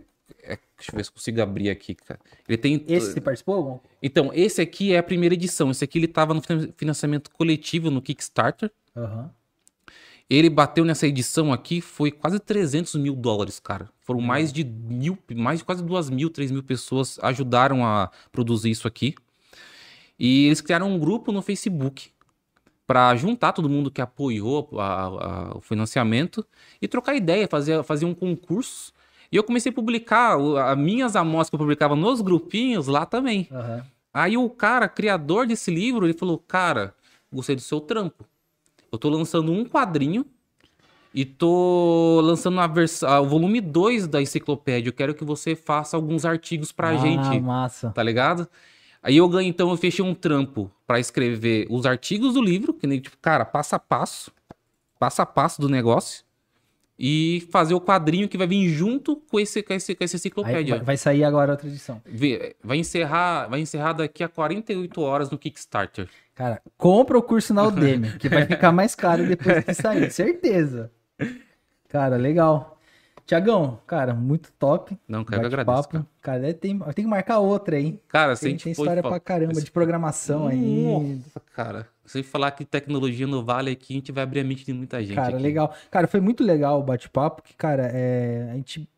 é, deixa eu ver se consigo abrir aqui, cara. Ele tem. Esse você participou? Então, esse aqui é a primeira edição. Esse aqui ele tava no financiamento coletivo no Kickstarter. Uhum. Ele bateu nessa edição aqui, foi quase 300 mil dólares, cara. Foram mais de mil, mais de quase duas mil, três mil pessoas ajudaram a produzir isso aqui. E eles criaram um grupo no Facebook para juntar todo mundo que apoiou a, a, o financiamento e trocar ideia, fazer, fazer um concurso e eu comecei a publicar as minhas amostras que eu publicava nos grupinhos lá também. Uhum. Aí o cara, criador desse livro, ele falou: Cara, gostei do seu trampo. Eu tô lançando um quadrinho e tô lançando a vers o volume 2 da enciclopédia. Eu quero que você faça alguns artigos pra ah, gente. massa. Tá ligado? Aí eu ganhei, então, eu fechei um trampo para escrever os artigos do livro, que nem, tipo, cara, passo a passo, passo a passo do negócio e fazer o quadrinho que vai vir junto com esse com esse, com essa enciclopédia. Vai, vai, sair agora outra edição. Vai encerrar, vai encerrar daqui a 48 horas no Kickstarter. Cara, compra o curso na Udemy, que vai ficar mais caro depois que sair, certeza. Cara, legal. Tiagão, cara, muito top. Não, cara, eu agradeço. Cara, cara tem, tem que marcar outra aí. Cara, tem, tem história pra caramba de programação aí. Nossa, cara. Se falar que tecnologia não vale aqui, a gente vai abrir a mente de muita gente. Cara, aqui. legal. Cara, foi muito legal o bate-papo, que, cara, é, a gente.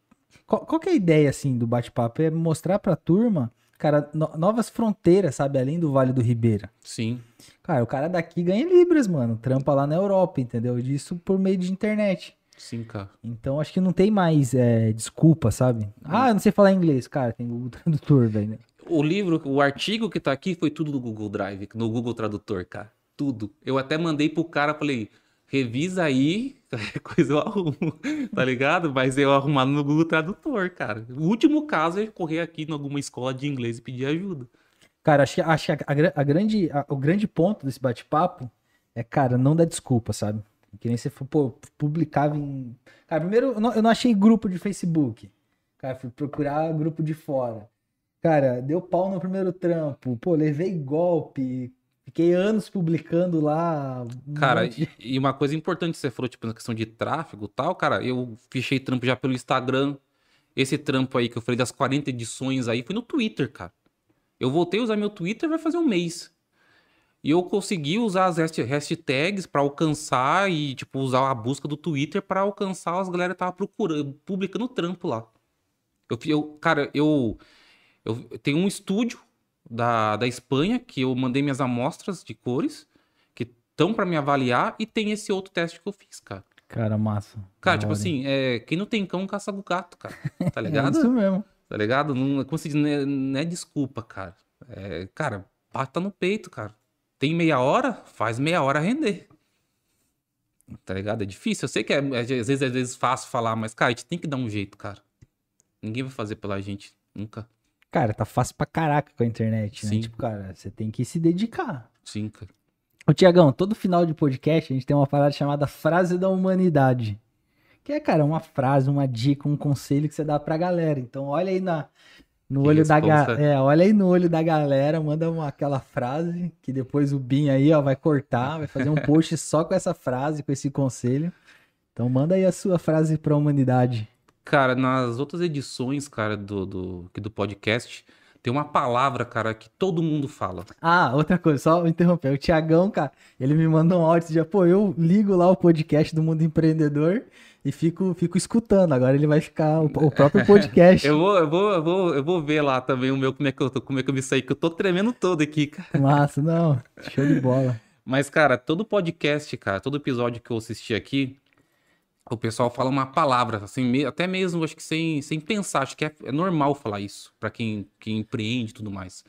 Qual, qual que é a ideia, assim, do bate-papo? É mostrar pra turma, cara, no, novas fronteiras, sabe? Além do Vale do Ribeira. Sim. Cara, o cara daqui ganha libras, mano. Trampa lá na Europa, entendeu? Disso por meio de internet. Sim, cara. Então acho que não tem mais é, desculpa, sabe? Ah, eu não sei falar inglês. Cara, tem Google Tradutor, velho. O livro, o artigo que tá aqui foi tudo do Google Drive, no Google Tradutor, cara. Tudo. Eu até mandei pro cara, falei, revisa aí, coisa eu arrumo, tá ligado? Mas eu arrumado no Google Tradutor, cara. O último caso é correr aqui em alguma escola de inglês e pedir ajuda. Cara, acho que, acho que a, a, a grande, a, o grande ponto desse bate-papo é, cara, não dá desculpa, sabe? Que nem você pô, publicava em. Cara, primeiro eu não, eu não achei grupo de Facebook. Cara, fui procurar grupo de fora. Cara, deu pau no primeiro trampo. Pô, levei golpe. Fiquei anos publicando lá. Um cara, e, uma coisa importante que você falou, tipo, na questão de tráfego e tal, cara, eu fechei trampo já pelo Instagram. Esse trampo aí que eu falei das 40 edições aí foi no Twitter, cara. Eu voltei a usar meu Twitter vai fazer um mês. E eu consegui usar as hashta- hashtags pra alcançar e, tipo, usar a busca do Twitter pra alcançar as galera que tava procurando, publicando trampo lá. Eu, eu, cara, eu, eu tenho um estúdio da, da Espanha que eu mandei minhas amostras de cores que estão pra me avaliar e tem esse outro teste que eu fiz, cara. Cara, massa. Cara, tipo hora. assim, é, quem não tem cão caça o gato, cara. Tá É ligado? isso mesmo. Tá ligado? Não, como se diz, não é, não é desculpa, cara. É, cara, bata no peito, cara. Tem meia hora? Faz meia hora render. Tá ligado? É difícil. Eu sei que é, é, às vezes, às vezes fácil falar, mas, cara, a gente tem que dar um jeito, cara. Ninguém vai fazer pela gente. Nunca. Cara, tá fácil pra caraca com a internet, né? Sim. Tipo, cara, você tem que se dedicar. Sim, cara. Ô, Tiagão, todo final de podcast a gente tem uma parada chamada frase da humanidade. Que é, cara, uma frase, uma dica, um conselho que você dá pra galera. Então, olha aí na, no Que olho da galera. responsa. É, olha aí no olho da galera, manda uma, aquela frase que depois o Bin aí, ó, vai cortar, vai fazer um post só com essa frase, com esse conselho. Então, manda aí a sua frase pra humanidade. Cara, nas outras edições, cara, do, do, do podcast, tem uma palavra, cara, que todo mundo fala. Ah, outra coisa, só interromper. O Tiagão, cara, ele me mandou um áudio de, pô, eu ligo lá o podcast do Mundo Empreendedor e fico, fico escutando. Agora ele vai ficar o, o próprio podcast. Eu vou, eu vou, eu vou, eu vou ver lá também o meu, como é que eu tô, como é que eu me saí, que eu tô tremendo todo aqui, cara. Massa, não. Show de bola. Mas, cara, todo podcast, cara, todo episódio que eu assisti aqui, o pessoal fala uma palavra, assim, até mesmo, acho que sem, sem pensar, acho que é, é normal falar isso, pra quem, quem empreende e tudo mais.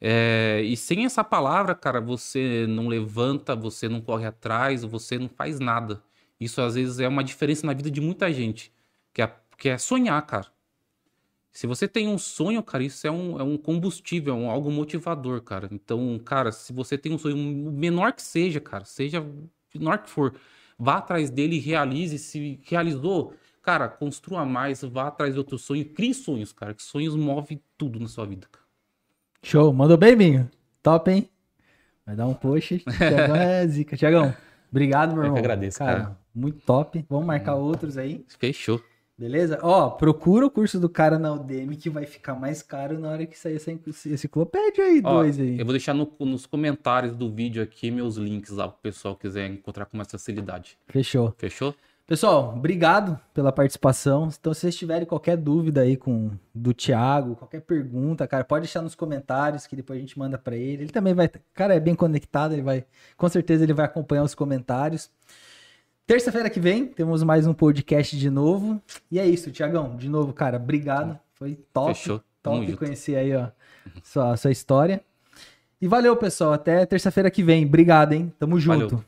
É, e sem essa palavra, cara, você não levanta, você não corre atrás, você não faz nada. Isso, às vezes, é uma diferença na vida de muita gente, que é, que é sonhar, cara. Se você tem um sonho, cara, isso é um, é um combustível, é um, algo motivador, cara. Então, cara, se você tem um sonho, menor que seja, cara, seja menor que for, vá atrás dele e realize. Se realizou, cara, construa mais, vá atrás de outro sonho, crie sonhos, cara, que sonhos movem tudo na sua vida, cara. Show. Mandou bem, Binho? Top, hein? Vai dar um post. Tiagão é zica. Tiagão, obrigado, meu Eu que irmão. agradeço, cara. Muito top. Vamos marcar outros aí. Fechou. Beleza? Ó, procura o curso do cara na Udemy que vai ficar mais caro na hora que sair essa enc- enciclopédia aí, Ó, dois aí. Eu vou deixar no- nos comentários do vídeo aqui meus links lá pro pessoal quiser encontrar com mais facilidade. Fechou. Fechou? Pessoal, obrigado pela participação. Então, se vocês tiverem qualquer dúvida aí com do Thiago, qualquer pergunta, cara, pode deixar nos comentários que depois a gente manda pra ele. Ele também vai, cara, é bem conectado, ele vai, com certeza ele vai acompanhar os comentários. Terça-feira que vem temos mais um podcast de novo. E é isso, Tiagão. De novo, cara, obrigado. Foi top. Fechou. Top junto. conhecer aí, ó, sua, sua história. E valeu, pessoal. Até terça-feira que vem. Obrigado, hein? Tamo junto. Valeu.